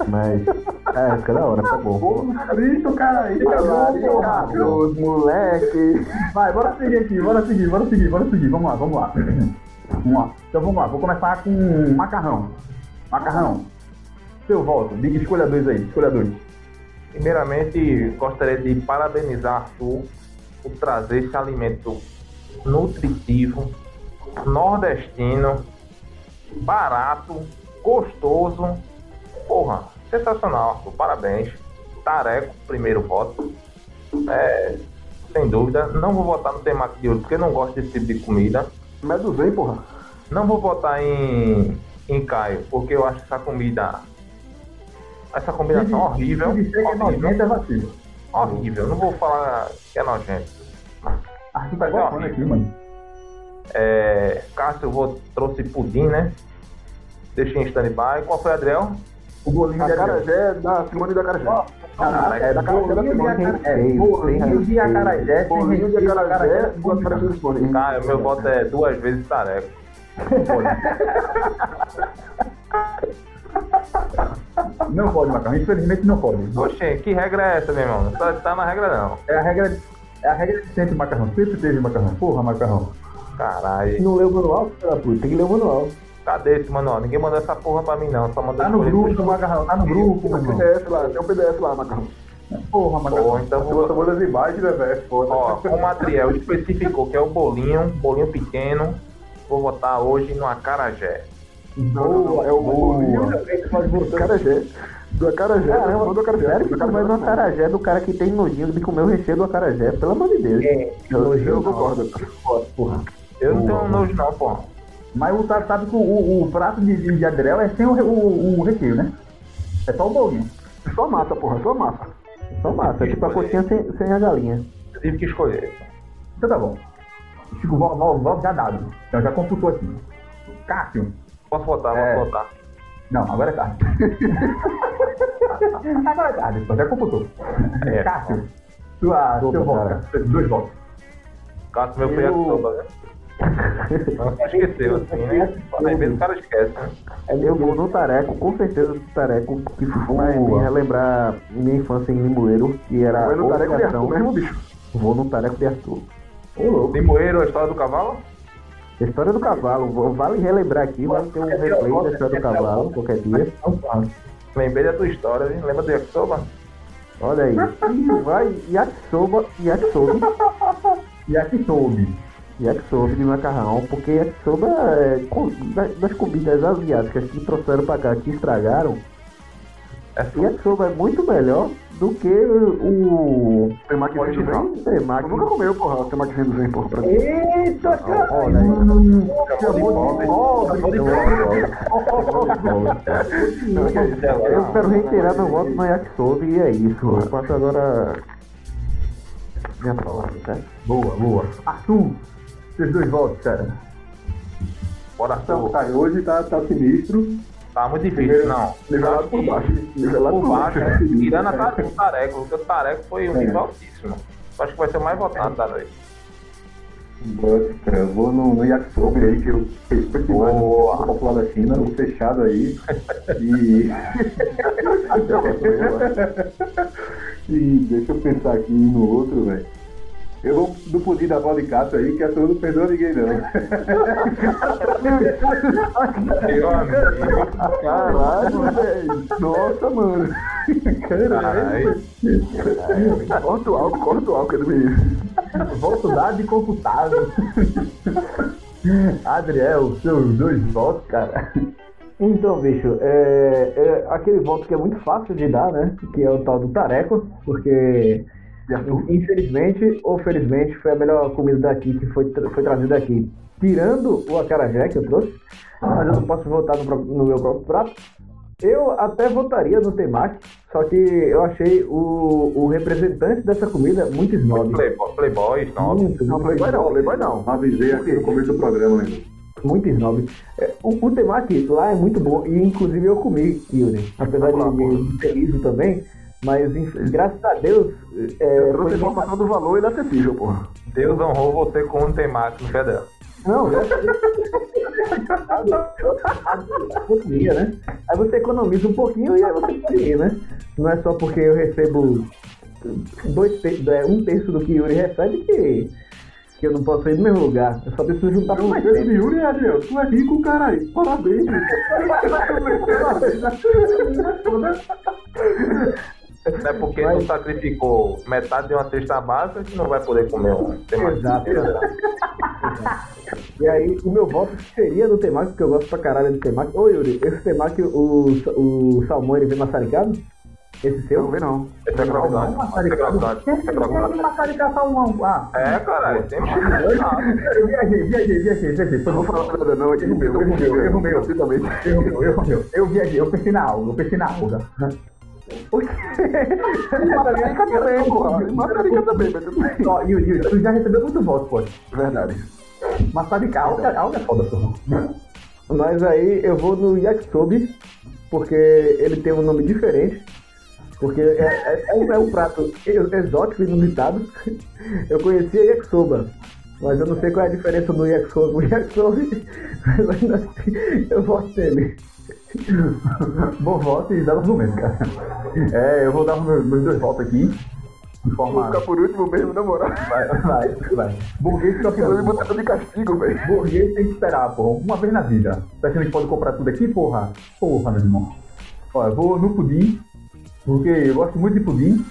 Mas, é, fica da hora, fica bom. Frito, cara. Aí, Os moleque. Vai, bora seguir aqui, bora seguir, bora seguir, bora seguir. Vamos lá, vamos lá. Vamos lá. Então vamos lá, vou começar com macarrão. Macarrão. Seu voto, diga escolha dois aí, escolha dois. Primeiramente, gostaria de parabenizar Arthur por trazer esse alimento nutritivo, nordestino, barato, gostoso. Porra, sensacional, Arthur. Parabéns. Tareco, primeiro voto. É, sem dúvida. Não vou votar no temaki de hoje, porque não gosto desse tipo de comida. Medo vem, porra. Não vou votar em, em Caio, porque eu acho essa comida. Essa combinação horrível. Se disser que é nojento, é vacilo. horrível. Não vou falar que é nojento. Arthur tá gostando aqui, mano. É, Cássio eu vou, trouxe pudim, né? Deixei em stand-by. Qual foi, Adriel? O bolinho de Acarajé da Simone da Acarajé. Caraca, É da da bolinho de Simone. acarajé. Bolinho de acarajé. Bolinho de Acarajé com do Acarajé da Simone. Caio, meu voto é duas vezes tareco. Não pode, Macarrão. Infelizmente não pode. Oxê, que regra é essa, meu irmão? Não tá, tá na regra não. É a regra, é a regra de sempre, Macarrão. Sempre teve, Macarrão. Porra, Macarrão. Caralho. Não leu o manual, filho da puta? Tem que ler o manual. Cadê esse manual? Ninguém mandou essa porra pra mim não. Só mandou Tá no grupo, depois. Macarrão. Tá no grupo, meu Tem um irmão. PDF lá, tem um PDF lá, Macarrão. Porra, Macarrão. Pô, então Você vou, botou muitas imagens, né, velho? Foda. Ó, como o Adriel especificou que é o bolinho, bolinho pequeno, vou votar hoje no acarajé. Não, é o bolinho do Acarajé. Do Acarajé, da Simone do Acarajé. Sério que Do tu vai no Acarajé. do cara que tem nojinho de comer o recheio do acarajé? Pelo amor de Deus. É, Eu, eu concordo. porra. Eu não tenho nojo não, pô. Mas o cara sabe que o, o, o prato de, de, de Adriel é sem o, o, o recheio, né? É só o bolinho. Só massa, porra, só massa. Só massa, é tipo a coxinha sem, sem a galinha. Eu tive que escolher. Então tá bom. Chico, voto, já dado. Então já computou aqui. Cássio. Posso votar, É. posso votar. Não, agora é tarde. (laughs) agora é tarde, então já computou. É. Cássio. Sua, Opa, seu voto. Dois votos. Cássio, meu foi Eu- yakisoba, né? Esqueceu, assim, né? Às vezes o cara esquece, né? Eu vou no Tareco, com certeza do Tareco, que vai me relembrar minha infância em Limoeiro, que era Vai no Tareco de. Arthur mesmo, bicho. Vou no Tareco de Arthur. Ô, louco. Limoeiro, a história do cavalo? História do cavalo, vale relembrar aqui, vai ter um replay da história do cavalo, qualquer dia. Lembrei da tua história, hein? Lembra do yakisoba? Olha aí. (laughs) E vai yakisoba, yakisoba, aqui soube. Yakisoba de macarrão, porque yakisoba é da- das comidas asiáticas que trouxeram pra cá, que estragaram, É yakisoba é muito melhor do que o Tem maquizinho do Zen. Tu temaki. nunca comeu, porra, tem maquizinho do Zen, porra, pra mim. Eita, cara. Olha aí. Chamou de pobre. Eu quero reiterar meu voto no yakisoba e é isso. Eu faço agora minha palavra, tá? Boa, boa. Arthur, seus dois votos, cara. Arthur. cara, hoje tá, tá sinistro. Tá muito difícil, não. Nivelado por baixo. Nivelado Por baixo, baixo. né? tirando a ta- o Tareco, porque o Tareco foi um nível altíssimo. Acho que vai ser o mais votado da noite. But, cara, eu vou no, no yakisoba aí, que eu respeito mais Boa. o popular da China, o fechado aí. E. (laughs) (laughs) e deixa eu pensar aqui no outro, velho. Eu vou do pudim da avó de Cássio aí, que a turma não perdoa ninguém, não. Caralho, velho. Nossa, mano. caralho. Corta o álcool, corta o álcool do menino. Voto dado e computado. Adriel, seus dois votos, cara. Então, bicho, é, é aquele voto que é muito fácil de dar, né? Que é o tal do tareco, porque. Infelizmente ou felizmente foi a melhor comida daqui que foi, tra- foi trazida aqui. Tirando o acarajé que eu trouxe, mas eu não posso votar no, no meu próprio prato. Eu até votaria no temaki, só que eu achei o, o representante dessa comida muito snob. Playboy, Playboy, não. Muito, Não, Playboy não, Playboy não. Avisei aqui no começo do programa, né? muito snob. É, o, o temaki lá é muito bom e inclusive eu comi, Yuri. Apesar de ter liso também, mas graças a Deus é, Eu trouxe a informação do valor inacessível, porra. Deus honrou você com um pé dela. Não, graças a Deus. Eu comia, né? Aí você economiza um pouquinho e aí você pode ir, né? Não é só porque eu recebo dois ter- é, um terço do que Yuri recebe que, que eu não posso ir no mesmo lugar. Eu só preciso juntar com mais tempo. de Yuri, Adriel, tu é rico, caralho. Parabéns. (laughs) (laughs) (laughs) É porque tu sacrificou metade de uma cesta básica que não vai poder comer um temaki. Exato, exato. E aí, o meu voto seria no temaki, porque eu gosto pra caralho do temaki. Ô, Yuri, esse temaki, o, o salmão, ele vem maçaricado? Esse Eu seu? não vi não. Esse é crocante. Esse é crocante. Esse é crocante. Maçaricar um. Ah, É, caralho, tem eu viajei, viajei, viajei, viajei. Foi Não vou falar nada não, aqui Erro meu, erro meu, erro meu. Erro meu, erro meu. Eu viajei, eu pensei na alga, eu pensei na alga. Matarica também, porra. Matarica também, mas tudo bem. Ó, Yuri, Yuri, tu já recebeu muito voto, pô. Verdade. Maçaricar, alga, alga é foda, porra. Mas aí eu vou no yakisobi, porque ele tem um nome diferente. Porque é, é, é um- é um prato ex- exótico e inusitado. Eu conhecia yakisoba, mas eu não sei qual é a diferença do yakisoba. O yakisobi, (laughs) mas ainda assim, eu gosto dele. (laughs) Bom voto e dá argumento, cara. É, eu vou dar meus, meus dois votos aqui. De Vou ficar por último mesmo, na moral. Vai, vai, vai. Burguês fica por botaram de castigo, velho. Burguês tem que esperar, porra. Uma vez na vida. Tá achando que pode comprar tudo aqui, porra? Porra, meu irmão. Ó, eu vou no pudim, porque eu gosto muito de pudim.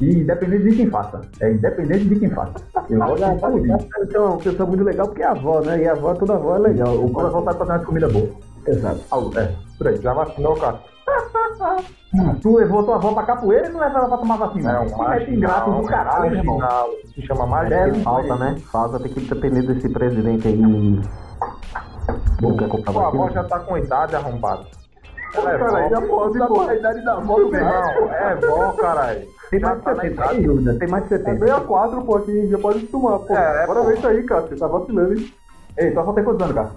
E independente de quem faça. É independente de quem faça. Eu gosto de pudim. Você é uma pessoa muito legal porque é avó, né? E a avó, toda avó é legal. O cara voltar pra fazer uma comida boa. Exato. Ah, É, por aí. Já vacinou, cara? (laughs) Hum, Tu levou tua avó pra capoeira e não leva ela pra tomar vacina. É um mete ingrato do caralho, meu irmão. Se chama É, marginal. Falta, né? Falta, tem que depender desse presidente aí. Não quer comprar Sua avó vacina. já tá com idade arrombada. Ela é Cara, já vó. pode, pô. A idade da avó do cara. Não, é vó, caralho. Tem mais de tá na 70, idade. sem dúvida. Tem mais de É 70. 64, pô, aqui já pode tomar, pô. É, Bora pô. ver isso aí, cara. Você tá vacilando, hein? Ei, tua avó tem quantos anos, cara?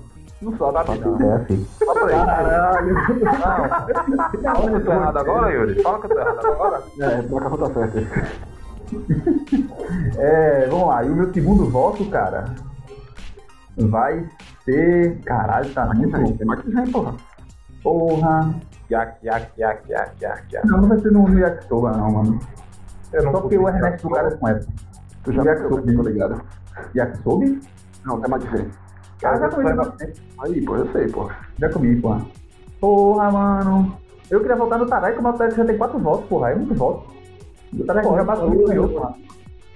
Não. Fala aí. Caralho. Não. Fala que eu tô errado agora, Yuri. Fala que eu tô errado agora. É, placa tá certa. É, vamos lá. E o meu segundo voto, cara, vai ser. Caralho, tá muito. Tem mais que já, porra. Porra. Yak, yak, yak, yak, yak, yak. Não, não vai ser no, no Yakisoba, não, mano. Eu não Só porque o Ernesto do cara é com essa. Tu já Yakisoba. tô ligado. Yakisobi? Não, tem mais diferente. Cara, já comi. Aí, pô, eu sei, pô. Já comi, porra. Porra, mano. Eu queria votar no Tareco, mas o Tareco já tem quatro votos, porra. É muito voto. O Tareco já bateu ganhou, porra.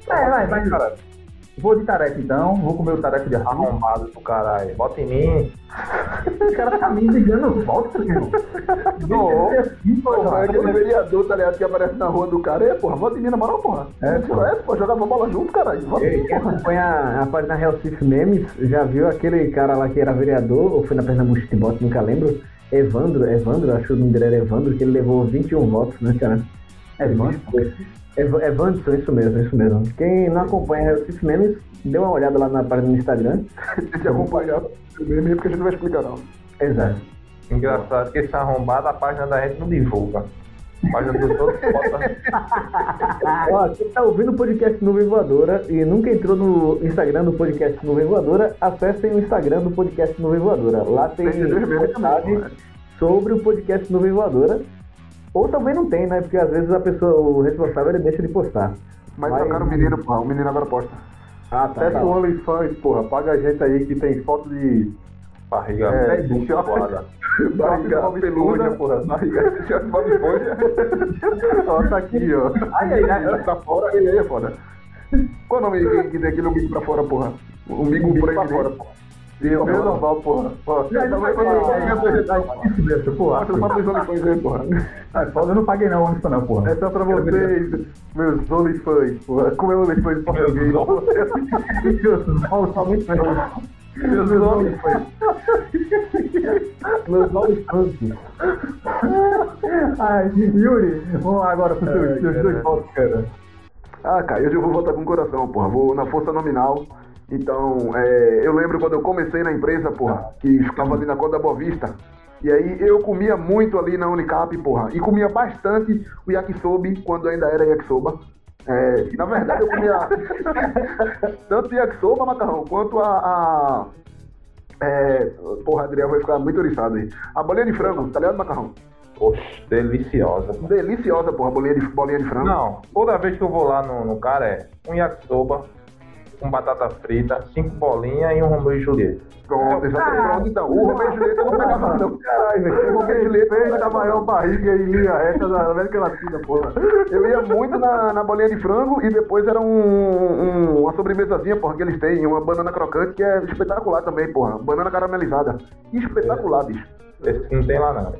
É, vai, vai. cara. Vou de Tareco então. Vou comer o Tareco de. Arrombado do caralho. Bota em mim. O cara tá me ligando voto, irmão. Não. Assim, Porra, é porra. aquele vereador, tá ligado, que aparece na rua do cara. É, porra, vota em mim na moral, porra. É, Isso é, pô, jogava bola junto, caralho. Vota em mim, porra. acompanha a página Real Cif Memes já viu aquele cara lá que era vereador, ou foi na Pernambuco Futebol, nunca lembro. Evandro, Evandro, acho que o nome dele era Evandro, que ele levou 21 votos, né, cara? Evandro? Ev Evandro, isso mesmo, isso mesmo. Quem não acompanha Cif Memes, dê uma olhada lá na página do Instagram. (laughs) Que acompanhar mesmo, porque a gente não vai explicar, não. Exato. Engraçado que esse arrombado, a página da gente não divulga. A página dos outros (laughs) bota. Ó, quem tá ouvindo o podcast Nuvem Voadora e nunca entrou no Instagram do podcast Nuvem Voadora, acessem o Instagram do podcast Nuvem Voadora. Lá tem postagem pô. sobre o podcast Nuvem Voadora. Ou também não tem, né? Porque às vezes a pessoa, o responsável, ele deixa de postar. Mas Mas- trocaram o menino, porra. O menino agora posta. Ah, tá. Acessa tá. o OnlyFans, porra. Paga a gente aí que tem foto de. Barriga É, muito choque. foda. (laughs) Barriga peluda, porra. Barriga de Bob Esponja. (laughs) Ó, tá aqui, ó. Ai, ai, ai. Pra fora, ele aí é foda. Qual o nome que, que tem aquele umbigo pra fora, porra? O umbigo por aí pra de fora, dentro. Meu normal, porra. Ó, Não, não vai Isso porra. Mostra só pros OnlyFans aí, porra. Eu não paguei não, isso não, porra. É só pra vocês, meus OnlyFans, porra. Como é OnlyFans em português? (laughs) Meus foi. Meus olhos funk. Ai, Yuri, vamos lá agora pros seus, dois votos, cara. Ah, cara, hoje eu vou votar com o coração, porra. Vou na força nominal. Então, é, eu lembro quando eu comecei na empresa, porra, que ficava ali na Costa da Boa Vista. E aí eu comia muito ali na Unicap, porra. E comia bastante o yakisobi quando ainda era yakisoba. É, na verdade, eu comia (laughs) tanto yakisoba, macarrão, quanto a. a é, porra, Adriel vai ficar muito oriçado aí. A bolinha de frango, tá ligado, macarrão? Oxe, deliciosa. Deliciosa, porra, bolinha de, bolinha de frango. Não, toda vez que eu vou lá no, no cara é um yakisoba, com batata frita, cinco bolinhas e um Romeu e Julieta. Pronto, exatamente. Pronto, então. O Romeu e Julieta não pegava, não. Caralho, velho. O Romeu e Julieta não Fez a pegava, maior barriga em linha reta da América Latina, porra. Eu ia muito na, na bolinha de frango e depois era um, um- uma sobremesazinha, porra, que eles têm, uma banana crocante que é espetacular também, porra. Banana caramelizada. Espetacular, bicho. Esse que não tem lá não.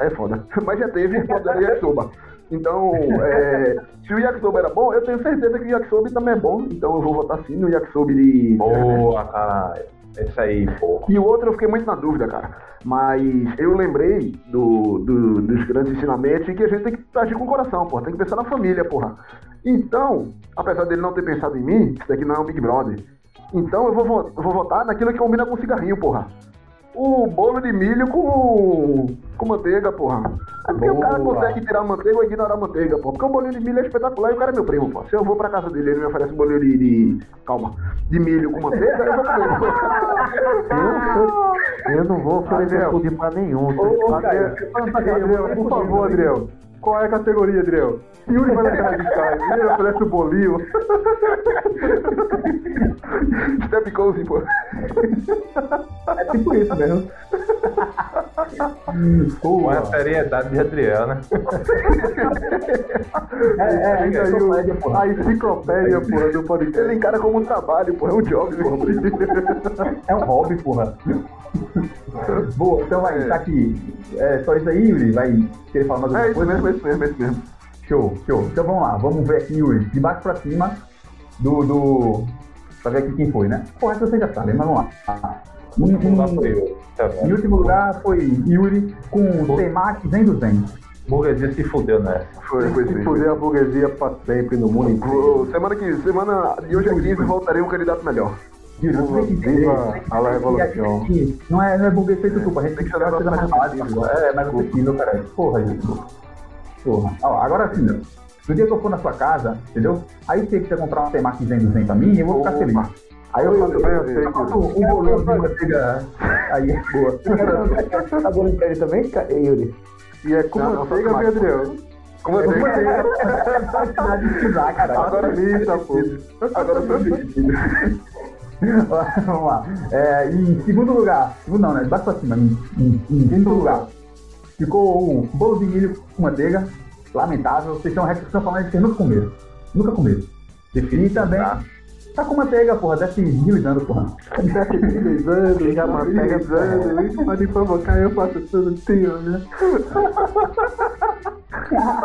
É foda. Mas já teve quando era yakisoba. Então, é, se o yakisoba era bom, eu tenho certeza que o yakisoba também é bom. Então eu vou votar sim no yakisoba de. Boa, caralho. Esse aí, pô. E o outro eu fiquei muito na dúvida, cara. Mas eu lembrei do, do- dos grandes ensinamentos e que a gente tem que agir com o coração, porra. Tem que pensar na família, porra. Então, apesar dele não ter pensado em mim, isso daqui não é um Big Brother. Então eu vou, vo- eu vou votar naquilo que combina com cigarrinho, porra. O bolo de milho com, com manteiga, porra. É porque o cara Boa. consegue tirar a manteiga ou ignorar a manteiga, porra. Porque o bolinho de milho é espetacular e o cara é meu primo, porra. Se eu vou pra casa dele e ele me oferece um bolinho de, de- Calma. De milho com manteiga, eu vou comer. Eu, eu não vou oferecer Adriel. pudim pra nenhum. Ô, ô, Caio, Adriel, por favor, Adriel. Qual é a categoria, Adriel? Yuri vai na casa de Caio. Ele oferece o bolinho. Step cozy, pô. É tipo isso mesmo. Com a seriedade de Adriel, né? É, é, Ainda é, aí o- porra. a enciclopédia, porra, do Ele podcast. encara como um trabalho, pô. É um job, pô. É um hobby, porra. (laughs) Boa, então vai, É. tá aqui. É só isso aí, Yuri? Vai querer falar mais É alguma isso coisa? mesmo, é isso mesmo, é isso mesmo. Show, show. Então vamos lá, vamos ver aqui, Yuri, de baixo pra cima do. do... Pra ver aqui quem foi, né? Porra, essa você já sabe, mas vamos lá. Em. Tá em último lugar foi Yuri com temaki Zen do Zen. Burguesia se fudeu nessa. Foi, foi Se sim. fuder a burguesia pra sempre no mundo inteiro. Semana que semana de hoje a 15 voltarei um candidato melhor. Que entender, Viva que a la que revolução. aqui Não é, não é burguês feito tu, a gente tem que ser fazer levado mais acessível. É, mais acessível, cara. Porra, Yuri. Porra. Ó, agora sim, no dia que eu for na sua casa, entendeu? Aí você quiser comprar um temaki Zen Zen pra mim, eu vou ficar feliz. Aí eu faço Eu faço um bolinho de manteiga. Aí é boa. Tá bolinho pra ele também, Yuri? E é com manteiga, Adriel? Como. Tá (laughs) de estudar, cara. Facilita, pô. Agora eu decidido. (laughs) Vamos lá. É, em segundo lugar, segundo não, né? De baixo pra cima. Em, em- em quinto lugar, ficou o bolo de milho com manteiga. Lamentável. Vocês estão, falando que vocês nunca comeram. Nunca comeram. E também tá? tá com manteiga, porra. Desce milizando, porra. Pesando, já manteiga pesando, isso pode provocar, eu faço tudo, tio, né? (laughs)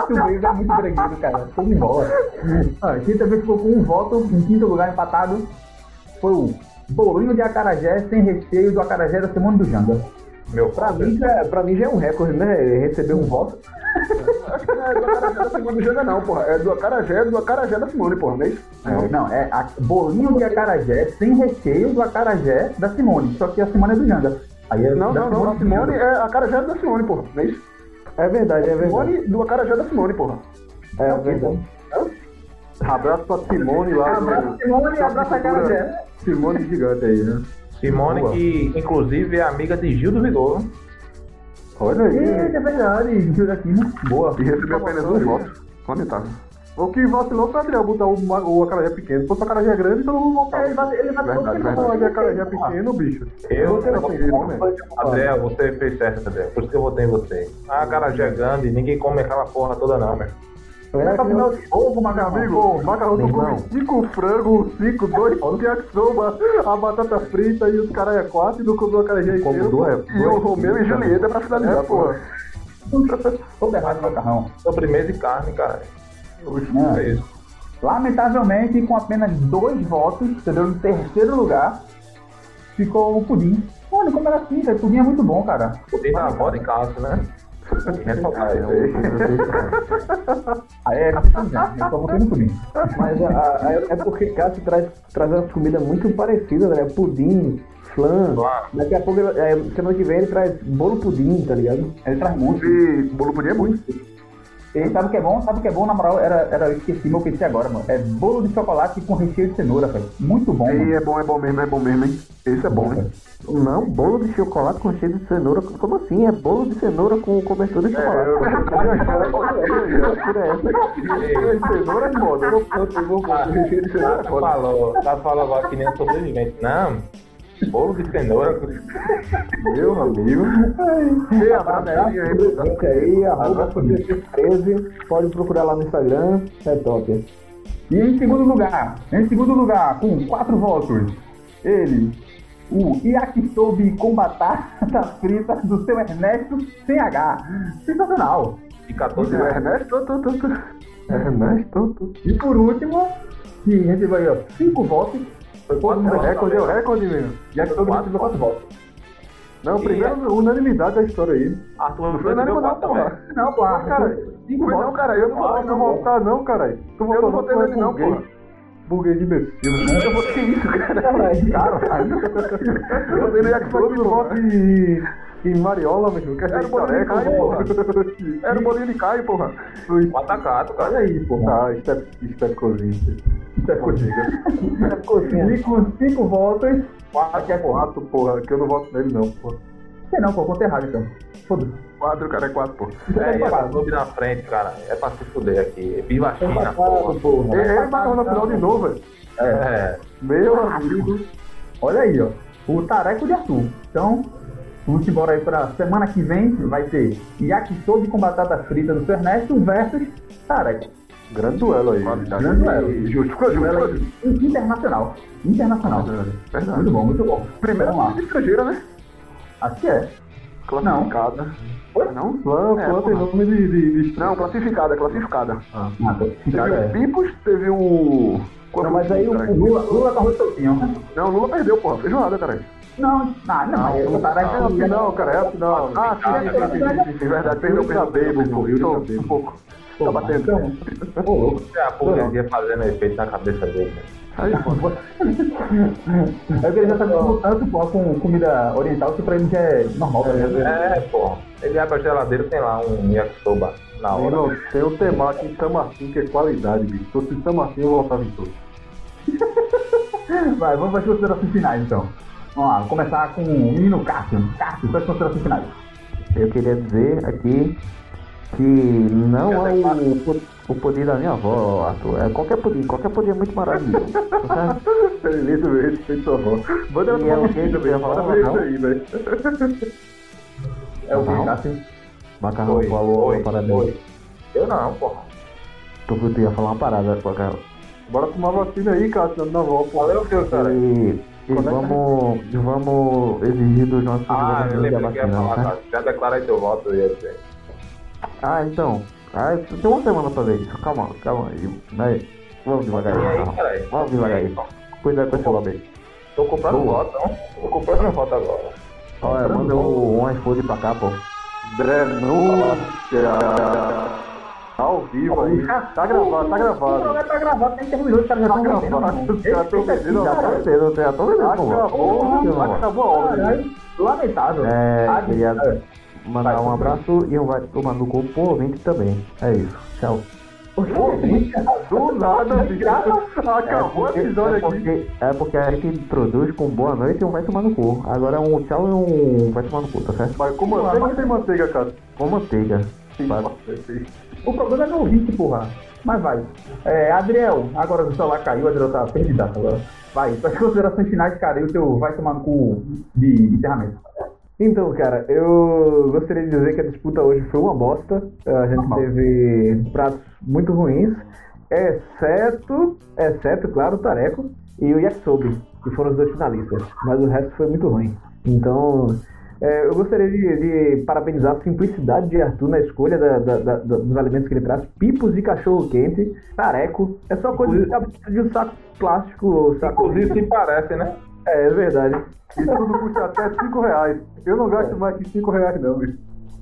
tu veio é muito bregueiro, cara. Tô de bola. Ah, quem também ficou com um voto, em quinto lugar empatado, foi o bolinho de acarajé sem recheio do acarajé da Simone do Janga. Meu Pra mim, já, pra mim já é um recorde, né? Receber um voto. Acho (laughs) que não é do Acarajé da Simone do Janga, não, porra. É do Acarajé, do Acarajé da Simone, porra, não é isso? Não, é a, bolinho de acarajé sem recheio do acarajé da Simone. Só que a Simone é do Janga. Aí é Não, não, não. A do Simone é Acarajé da Simone, porra, não é isso? É verdade, é verdade. Simone do Acarajé da Simone, porra. É verdade. Abraço pra Simone lá. Abraço do- Simone e abraço acarajé. Simone gigante aí, né? Simone, Boa. que inclusive é amiga de Gil do Vigor. Olha aí. Eita, é verdade. Gil daqui, né? Boa. E recebeu apenas um voto. Lamentável. O que vacilou foi o Adriel botar o, o acarajé pequeno. Se fosse o acarajé grande, todo mundo voltava. É, ele vai, ele vai Verdade, ele vai- Falar de acarajé pequeno, bicho. Eu, isso, né? Adriel, você fez certo, Adriel. Por isso que eu votei em você. Ah, cara já é grande, ninguém come aquela porra toda não, né? Vai pra final de ovo, macarrão. Macarrão Irmão. come 5 frango, 5, 2 yakisoba, a batata frita e os caralho é 4 e não comeu acarajé Como inteiro. duas. E o Romeu e Julieta pra finalizar, É, porra. Todo errado, macarrão. Sobremesa e carne, cara. Não. É isso. Lamentavelmente, com apenas dois votos, entendeu? Em terceiro lugar, ficou o pudim. Olha, como era assim, velho. Pudim é muito bom, cara. Pudim da avó de casa, né? Ressaltar isso aí. Aí é pudim, eu só votei no pudim. Mas a- a- é porque Cássio traz, traz umas comidas muito parecidas, né? Pudim, flan. Flan. Daqui a pouco, é, semana que vem, ele traz bolo pudim, tá ligado? Ele traz muito. E bolo pudim é muito. E sabe o que é bom? Sabe o que é bom, na moral? Era, era, eu esqueci, mas eu pensei agora, mano. É bolo de chocolate com recheio de cenoura, velho. Muito bom, E mano. é bom, é bom mesmo, é bom mesmo, hein? Esse é bom, hein? Não, bolo de chocolate com cheio de cenoura. Como assim? É bolo de cenoura com cobertura de chocolate. É? Cenoura é foda. Eu vou- eu vou- recheio de cenoura Tá tá falando agora que nem sobrevivente. Não, bolo de cenoura. Meu amigo. E abraço aí, arroba 13, pode procurar lá no Instagram, é top. E em segundo lugar, em segundo lugar, com quatro votos, ele, o yakisobe com batata (laughs) frita do seu Ernesto sem H. Sensacional. de 14 O reais. Ernesto, tô, tô, tô. Ernesto, tu- E por último, que recebeu aí, ó, 5 votos. Foi todo mundo O recorde é o recorde mesmo. Já que todo mundo recebeu 4 votos. Não, primeiro unanimidade da história aí. Arthur Não foi unânime não, porra. Não, pô, Cara, 5 Foi não, cara, eu não Não vou posso votar não, caralho. Tu Eu não votou votei é nele não, porra. Burguês imbecil. Eu votei isso, cara. Caralho, (laughs) Eu votei no Yakisoba, Todo porra. voto em, em Mariola, meu irmão. Era o bolinho de Caio, porra. porra. Era o bolinho de Caio, porra. O atacado, cara. Olha aí, pô. Tá, step, step cozinha. É (laughs) cozinha. E com 5 votos, Quatro é quatro, porra, que eu não voto nele não, porra. sei não, pô, contei errado então. Foda-se. Quatro, cara, é quatro, porra. É, e Tá a clube na frente, cara. É pra se fuder aqui. Viva a China, porra. porra. Ele ele bateu na final de novo, velho. É. Meu amigo. Olha aí, ó. O Tareco de Arthur. Então, vamos embora aí pra semana que vem. Vai ter Yakisoba com batata frita do seu Ernesto versus Tareco. Grande duelo aí. Grande duelo. Justo, ficou justo. Duelo justo. internacional. Internacional. Verdade. Muito bom, muito bom. Primeira lá. estrangeira, né? Acho que é. Classificada. Oi? Não? Flã, É, tem nome de, de, de Não, classificada, classificada. Ah, Teve cara, o é. Pipos, teve o. Não, mas aí o, o Lula, Lula tá rostotinho, né? Não, o Lula perdeu, porra. Feijoada, cara. Não, ah, não, mas o Tareco É a final, cara, é a final. Ah, sim, sim, sim, sim, sim, sim, verdade. Perdeu, bêbado, perdeu. pô, tá Tô-. Um pouco. Pô, Tá batendo. Então, ô, louco. É a burguesia fazendo efeito na cabeça dele. né? Aí, pô. (laughs) É que ele já tá tanto pô, com comida oriental que pra ele já é normal. ligado? É, porra. Ele abre a geladeira tem lá um yakisoba na hora. Não, tem o temaki em Tamartim que é qualidade, bicho. Se fosse em Tamartim eu voltava em todos. (laughs) Vai, vamos para as considerações finais então. Vamos lá, vou começar com o menino Cássio. Cássio, suas considerações finais. Eu queria dizer aqui que não é o, o poder da minha avó, Arthur. É qualquer poder, qualquer poder é muito maravilhoso. Feliz (laughs) meu respeito sua avó. Manda ela é tomar o que vacina, que eu ia velho. falar, Bora ver isso aí, velho. É o que, Cássio? Macarrão Oi, falou oi, parada. oi. Eu não, porra. Tu, tu ia falar uma parada cara. Bora tomar vacina aí, dando na avó, pô. Valeu, cara. E, e é que vamos, vamos exigir dos nossos Ah, eu governadores a lembrei que ia vacina, falar, né? cara. Já declara aí teu voto, eu ia dizer. Ah, então. Ah, tem uma semana pra ver isso. Calma, calma aí. Aí, vamos devagar E aí? Vamos devagar aí. Cuidado com esse lobby aí. Tô comprando Boa. voto, não? Tô comprando voto agora. Olha, manda um, um iPhone pra cá, pô. Denúncia. Ao vivo aí. Tá gravado, tá gravado. Não, tá gravado, tem terminou, os caras já estão gravado, os caras tão vendendo a Já tá cedo, já tô vendo. Acabou, acabou a obra. Caralho, lamentável. É, Ah, queria é. mandar um abraço e um vai tomar no cu pro ouvinte também. É isso. Tchau. Do nada, bicho. Acabou o porque- episódio é aqui. porque, é porque a gente introduz com boa noite e um vai tomar no cu. Agora um tchau e um vai tomar no cu, tá certo? Mas com manteiga ou sem manteiga, cara? Com manteiga. Sim. O problema é no ouvinte, porra. Mas vai. É, Adriel, agora o celular caiu, o Adriel tá perdidaço agora. Vai, suas considerações finais, cara, e o teu vai tomar no cu de encerramento. Então, cara, eu gostaria de dizer que a disputa hoje foi uma bosta. A gente Normal. teve pratos muito ruins, exceto, exceto, claro, o Tareco e o Yakisobi, que foram os dois finalistas. Mas o resto foi muito ruim. Então, é, eu gostaria de, de parabenizar a simplicidade de Arthur na escolha da- da- da- dos alimentos que ele traz. Pipos e cachorro quente, tareco. É só coisa de, de um saco plástico saco. Inclusive, se parece, né? É, é verdade. E tudo custa até 5 reais. Eu não gasto mais que 5 reais, não, bicho.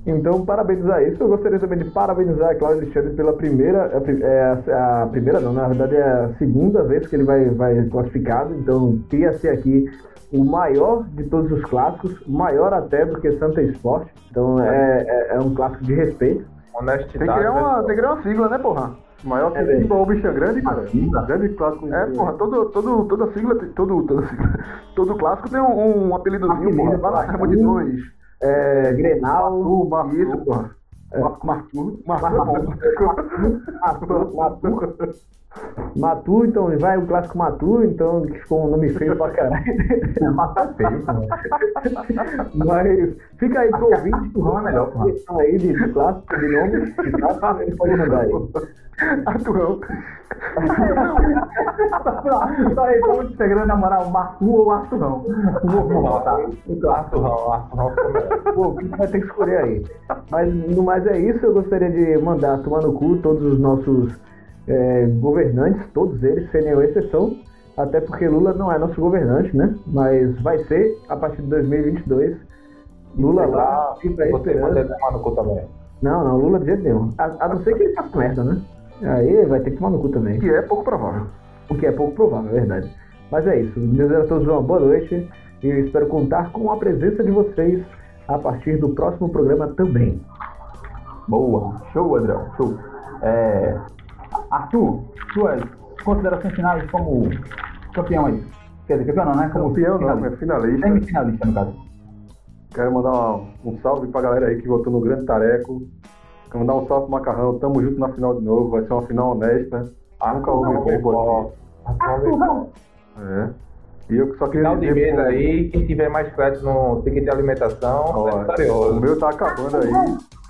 Então, parabenizar isso. Eu gostaria também de parabenizar a Cláudio Alexandre pela primeira. É, a, a primeira, não, na verdade é a segunda vez que ele vai, vai classificado. Então, queria ser aqui o maior de todos os clássicos, maior até do que Santa Esporte. Então, é, é, é um clássico de respeito. Honestidade. Tem que criar né? uma, tem que criar uma sigla, né, porra? Maior que É. Simba ou bicha grande, cara. Simba. Grande clássico. É, porra, todo, todo, toda sigla, todo, toda sigla, (laughs) todo clássico tem um, um apelidozinho, Apelido, porra. Vai lá, de dois. É, Grenal. O Marco. Isso, porra. É. Matu, então vai o clássico Matu, então que ficou um nome feio pra caralho. Mata feio, pô. Mas fica aí pro ouvinte. Turrão é melhor. Questão aí de clássico, de nome, de clássico, ele pode mandar aí. Arturão. Só reclamo de Instagram, na moral, Matu ou Arturão. Vou vou botar. O clássico. Arthurão, Arthurão ficou melhor. Pô, o vai ter que escolher aí. Mas no mais é isso, eu gostaria de mandar tomar no cu todos os nossos é, governantes, todos eles, sem nenhuma exceção. Até porque Lula não é nosso governante, né? Mas vai ser a partir de 2022. Lula lá, fica aí esperando. também. Não, não, Lula de jeito nenhum. A, a não ser que ele faça merda, né? Aí vai ter que tomar no cu também. Que é pouco provável. O que é pouco provável, é verdade. Mas é isso. Desejo a todos uma boa noite e espero contar com a presença de vocês a partir do próximo programa também. Boa. Show, Adriel. Show. É... Arthur, suas considerações finais como campeão aí. Quer dizer, campeão não, né? Como Campeão não, finalista. é finalista. Semifinalista, no caso. Quero mandar uma- um salve pra galera aí que votou no Grande Tareco. Quero mandar um salve pro Macarrão. Tamo junto na final de novo. Vai ser uma final honesta. Nunca houve roubo aqui. É. E eu só queria Final de dizer mês pro- aí, quem tiver mais crédito no ticket de alimentação, Ó, é o meu tá acabando aí.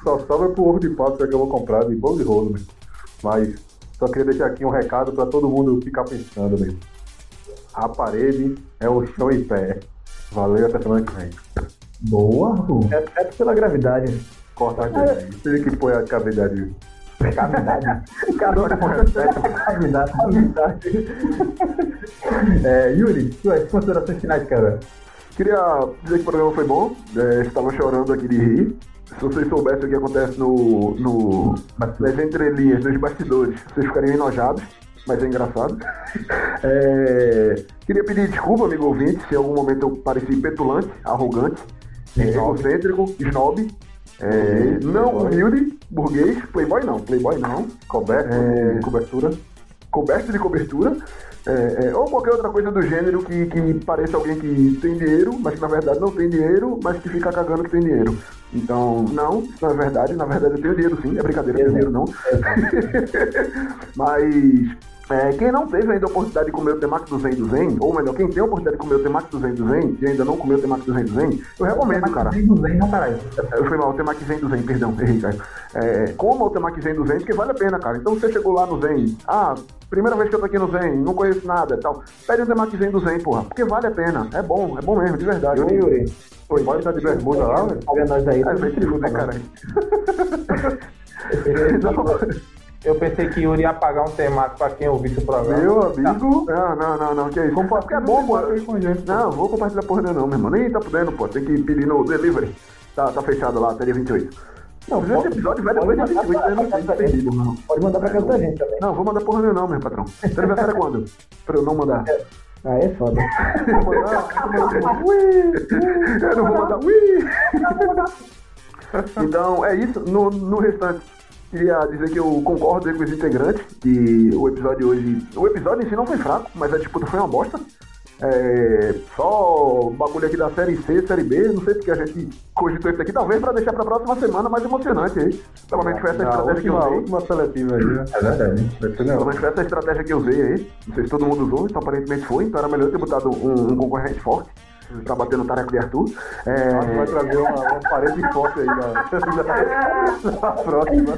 Só sobra pro ovo de pato que que eu vou comprar de bolo de rolo, meu. Mas só queria deixar aqui um recado pra todo mundo ficar pensando, meu. A parede é o chão em pé. Valeu, até semana que vem. Boa, Arthur. É, é pela gravidade. Corta aqui. Você que põe a cavidade. Cavidade. (laughs) Cavidade. Cavidade. É, Yuri, suas considerações finais, cara. Queria dizer que o programa foi bom. É, estava chorando aqui de rir. Se vocês soubessem o que acontece no, no, nas entrelinhas, nos bastidores, vocês ficariam enojados, mas é engraçado. (laughs) É, queria pedir desculpa, amigo ouvinte, se em algum momento eu pareci petulante, arrogante, é, egocêntrico, snob, é, não humilde, burguês, playboy não, playboy não, Coberto É. de cobertura. coberto de cobertura, é, é, ou qualquer outra coisa do gênero que, que pareça alguém que tem dinheiro, mas que na verdade não tem dinheiro, mas que fica cagando que tem dinheiro. Então, não, isso não é verdade. Na verdade, eu tenho dinheiro sim, é brincadeira, eu tenho dinheiro não. (laughs) mas é, quem não teve ainda a oportunidade de comer o temaki do Zen do Zen, ou melhor, quem tem a oportunidade de comer o temaki do Zen do Zen e ainda não comeu o temaki do Zen do Zen, eu recomendo, cara. Tem do Zen, não, caralho. Eu fui mal, o temaki Zen do Zen, perdão, errei, cara. É, coma o temaki Zen do Zen, porque vale a pena, cara. Então você chegou lá no Zen, ah, primeira vez que eu tô aqui no Zen, não conheço nada e tal. Pede um Zen do Zen, porra, porque vale a pena. É bom, é bom mesmo, de verdade. Oi, Yuri. Oi, Pode estar de bermuda lá, velho. Paga nós aí. É, vai se fuder, caralho. Eu pensei que Yuri ia pagar um temático pra quem ouvisse o programa. Meu amigo. Não, não, não, não, que é isso. Porque é bom, pô. Não, vou compartilhar porra não, meu irmão. Nem tá podendo, pô. Tem que pedir no delivery. Tá, tá fechado lá, até dia 28. Não, esse episódio vai depois dia 28, eu não sei perdido, não. Pode mandar pra casa da gente também. Não, vou mandar porra nenhuma, não, meu patrão. Seu aniversário é quando? Pra eu não mandar. Ah, é foda. Vou mandar. Eu não vou mandar. Ui! Então, é isso. No, no restante, queria dizer que eu concordo com os integrantes, que o episódio hoje. O episódio em si não foi fraco, mas a disputa foi uma bosta. É, só bagulho aqui da série C, série B, não sei porque a gente cogitou isso aqui, talvez pra deixar pra próxima semana mais emocionante aí. Pelo menos foi essa Na estratégia que eu última, usei. última seletiva aí, né? É verdade. Pelo menos foi essa estratégia que eu usei aí. Não sei se todo mundo usou, então aparentemente foi. Então era melhor eu ter botado um, um concorrente forte pra bater no tareco de Arthur. É, que vai trazer uma, uma parede forte aí da, da (laughs) próxima.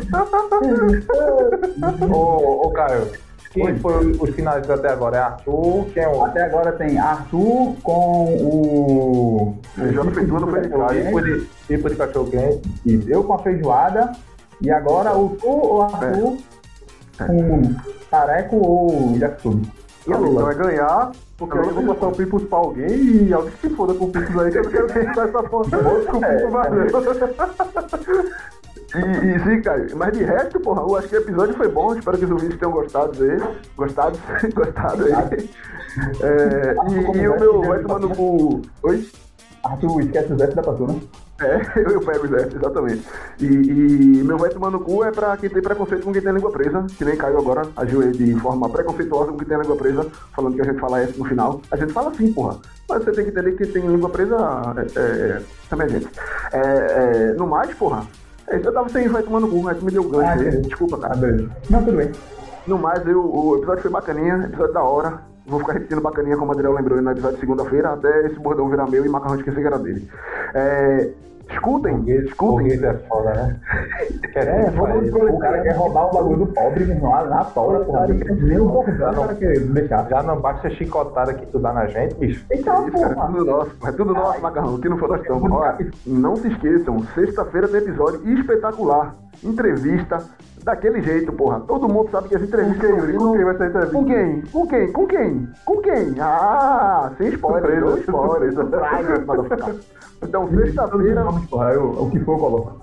(laughs) Ô, ô Caio, quem foi os finalistas até agora? É Arthur? Quem é o Até agora tem Arthur com o. Feijão não foi de tipo de, tipo de cachorro quente? Isso, eu com a feijoada. E agora o tu ou Arthur com tareco ou yakisoba. E a Lula? vai ganhar, porque aí eu vou passar o pipos pra alguém e alguém se foda com o pipos aí, que eu não quero pensar essa porra. Vou com o pipos valeu. E, e sim, Caio. Mas de resto, porra, eu acho que o episódio foi bom. Espero que os ouvintes tenham gostado dele. Gostado, (laughs) gostado aí. É, e, e o meu vai tomar no cu. Oi? Arthur, esquece os F da patrona. É, (laughs) eu pego os F, exatamente. E, e meu vai tomar no cu é pra quem tem preconceito com quem tem língua presa, que nem Caio agora agiu de forma preconceituosa com quem tem língua presa, falando que a gente fala S no final. A gente fala assim, porra. Mas você tem que entender que quem tem língua presa é, é, também é gente. É, é, no mais, porra, eu tava sem vai tomar no cu, mas me deu gancho Ah, aí. beleza. Desculpa, Ah, cara. beleza. Não, tudo bem. No mais, eu, o episódio foi bacaninha, episódio da hora. Vou ficar repetindo bacaninha, como o Adriel lembrou no episódio de segunda-feira, até esse bordão virar meu e macarrão esquecer que era dele. É, escutem, escutem. Burguês é foda, né? É, vamos faz? o cara quer roubar o bagulho do pobre meu irmão, na porra. Não quer nem um pouco, o cara quer deixar. Já não basta chicotada que tu dá na gente, bicho. Então, Isso, cara, é porra. tudo nosso, é tudo nosso, macarrão. Que não for nós. Ó, não se esqueçam, sexta-feira tem episódio espetacular. Entrevista daquele jeito, porra. Todo mundo sabe que as entrevistas Com quem? Com quem vai ser entrevista? Com quem? Com quem? Com quem? Com quem? Ah, sem spoiler, não spoiler. Surprise, motherfucker. Então, sexta-feira. Vamos, o que for eu coloco.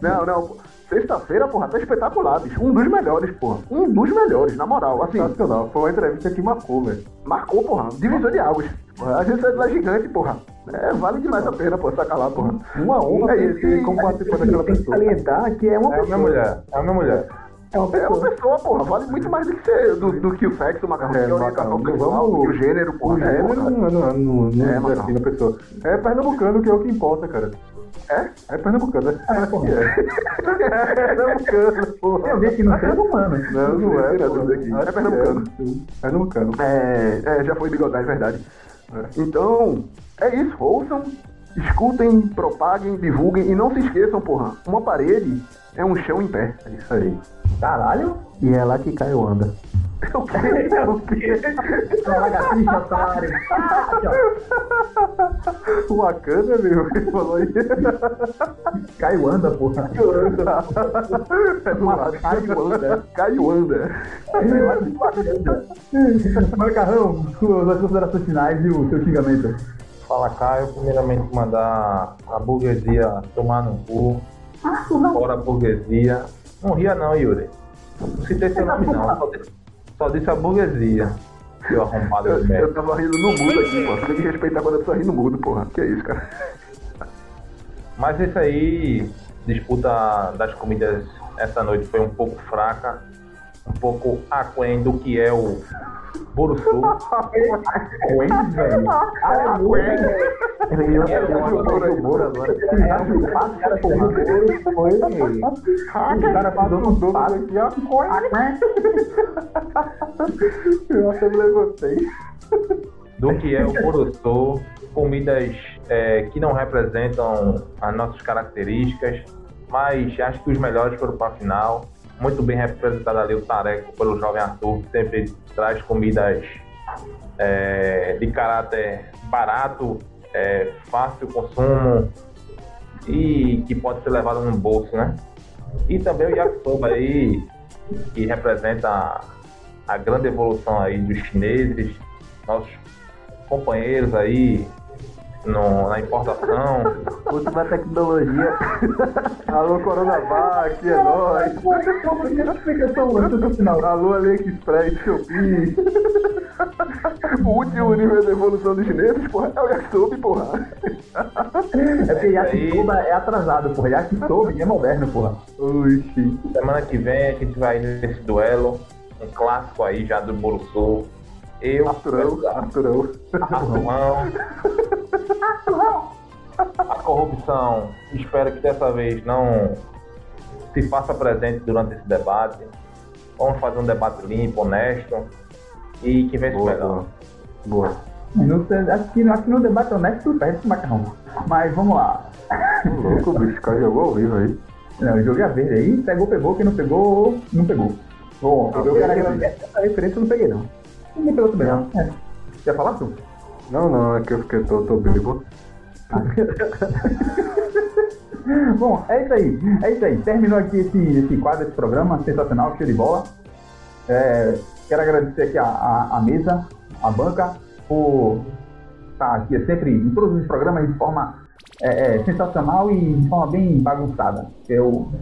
Não, não. Sexta-feira, porra, tá espetacular, bicho. Um dos melhores, porra. Um dos melhores, na moral. Assim, Sensacional. Foi uma entrevista que marcou, velho. marcou, porra. Divisor de águas. Porra, A gente sai de lá gigante, porra. É, vale demais a pena, pô, sacar lá, porra. Uma honra É isso ter como participar daquela Tem que pessoa. salientar que é uma É a minha pessoa. mulher, é minha mulher. É uma É pessoa. uma pessoa, porra. Vale muito mais do que, ser, do, do que o sexo, macarrão. É, que a orientação macarrão, sexual, vamos- do que o gênero, porra. O É, gênero porra. não, não, não, não É, mas define a pessoa. É pernambucano que é o que importa, cara. É? É pernambucano, né? É, porra. (laughs) É pernambucano, Tem porra. alguém que não tem humano. Não, não é, aqui. Acho É pernambucano. é. Pernambucano. É, é, já foi bigodar, é verdade. Então, é isso. Ouçam, escutem, propaguem, divulguem e não se esqueçam, porra. Uma parede é um chão em pé. É isso aí. Caralho. E é lá que cai o anda. O quê? O quê? É lagartixa, otário. O Wakanda, meu, que falou aí. Caiu anda, porra. Caiuanda. Caiuanda. Macarrão, suas considerações finais e o seu xingamento. Fala, Caio. Primeiramente, mandar a burguesia tomar no cu. Fora a burguesia. Não ria, não, Yuri. Não citei seu nome, não. Só disse, só disse a burguesia. Seu arrombado Eu, de eu tava rindo no mudo aqui, pô. Você tem que respeitar quando a pessoa ri no mudo, porra. Que isso, cara. Mas isso aí, disputa das comidas essa noite foi um pouco fraca, um pouco aquém do que é o Buruçu. Coen, velho. Ele ia coisa do Moro agora. Porra. Foi. O cara faz um dono aqui, ó. Eu até me levantei. do que é o Buruçu, comidas é, que não representam as nossas características, mas acho que os melhores foram para a final. Muito bem representado ali o Tareco pelo jovem Arthur, que sempre traz comidas é, de caráter barato, é, fácil consumo e que pode ser levado no bolso, né? E também o yakisoba aí, que representa a, a grande evolução aí dos chineses, nossos companheiros aí no- na importação. Última tecnologia. (laughs) Alô, Coronavac, é nóis. explicação antes do final. Alô, AliExpress, Shopee. (laughs) O último nível da evolução dos chineses, porra, é o yakisobe, porra. É porque Yakisoba é atrasado, porra. Yakisoba é moderno, porra. Oxi. Semana que vem a gente vai nesse duelo, um clássico aí já do Boluçu. Eu, Arturão, Arturão. Arturão. A corrupção, espero que dessa vez não se faça presente durante esse debate. Vamos fazer um debate limpo, honesto e que vence o Boa, melhor. boa. Não sei, acho, que, acho que no debate honesto tu perde esse macarrão. Mas vamos lá. Louco, bicho, o cara jogou ao vivo aí. Não, eu joguei a verde aí, pegou, pegou, quem não pegou, não pegou. Bom, eu quero agradecer. Essa referência eu não peguei, não. Ninguém pegou também, não. É. Quer falar? Não, não, é que eu fiquei tô, tô bêbado. (laughs) Bom, é isso aí. É isso aí. Terminou aqui esse, esse quadro, esse programa sensacional, show de bola. É, quero agradecer aqui a, a, a mesa, a banca, por estar aqui sempre em todos os programas de forma é, é, sensacional e de forma bem bagunçada. É o,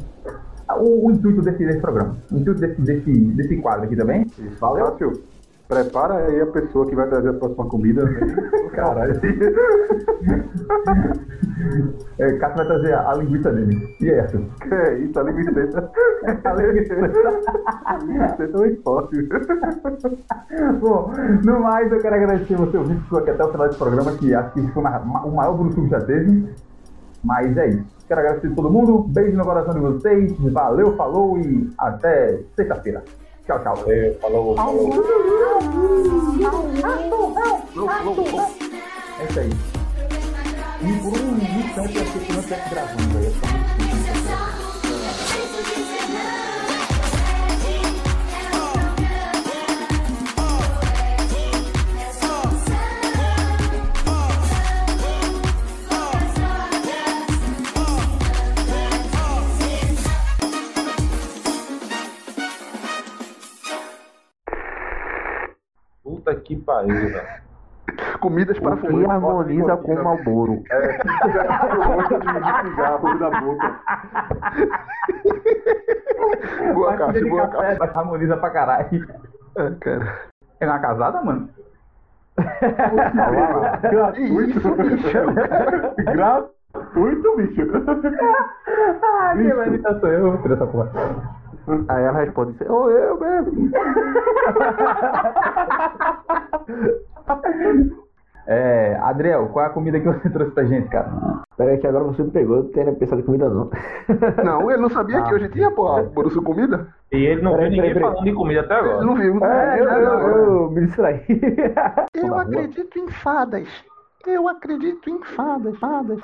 o, intuito desse, desse programa. O intuito desse, desse, desse quadro aqui também. Valeu. Cássio, prepara aí a pessoa que vai trazer a próxima comida. (laughs) Caralho. (laughs) É, Cássio vai trazer a, a linguiça dele. E é essa? Que é isso, a linguiça. (laughs) A linguiça. É muito forte. Bom, no mais, eu quero agradecer você ouvinte que aqui até o final desse programa, que acho que foi uma- o maior grupo que já teve. Mas é isso. Quero agradecer a todo mundo. Beijo no coração de vocês. Valeu, falou e até sexta-feira. Tchau, tchau. Valeu, falou, falou. É isso aí. E por um instante eu achei que não estivesse gravando. Puta que pariu, velho. Comidas para fumar. harmoniza com o Malboro? É, eu gosto de cigarro da boca. Boa, de boa, Cássio. mas harmoniza pra caralho. É, cara. É uma casada, mano? Gratuito. Gratuito, bicho. Ah, que imitar sou eu vou tirar essa porra. Aí ela responde assim, ô eu mesmo. (laughs) É, Adriel, qual é a comida que você trouxe pra gente, cara? Pera aí que agora você me pegou, eu não tenho pensado em comida não. Não, ele não sabia que hoje tinha, porra, Borusso comida? E ele não Peraí, viu ninguém peraí, peraí. falando de comida até Ele agora. não viu. É, eu, eu, eu me distraí. Eu (laughs) acredito em fadas. Eu acredito em fadas, fadas.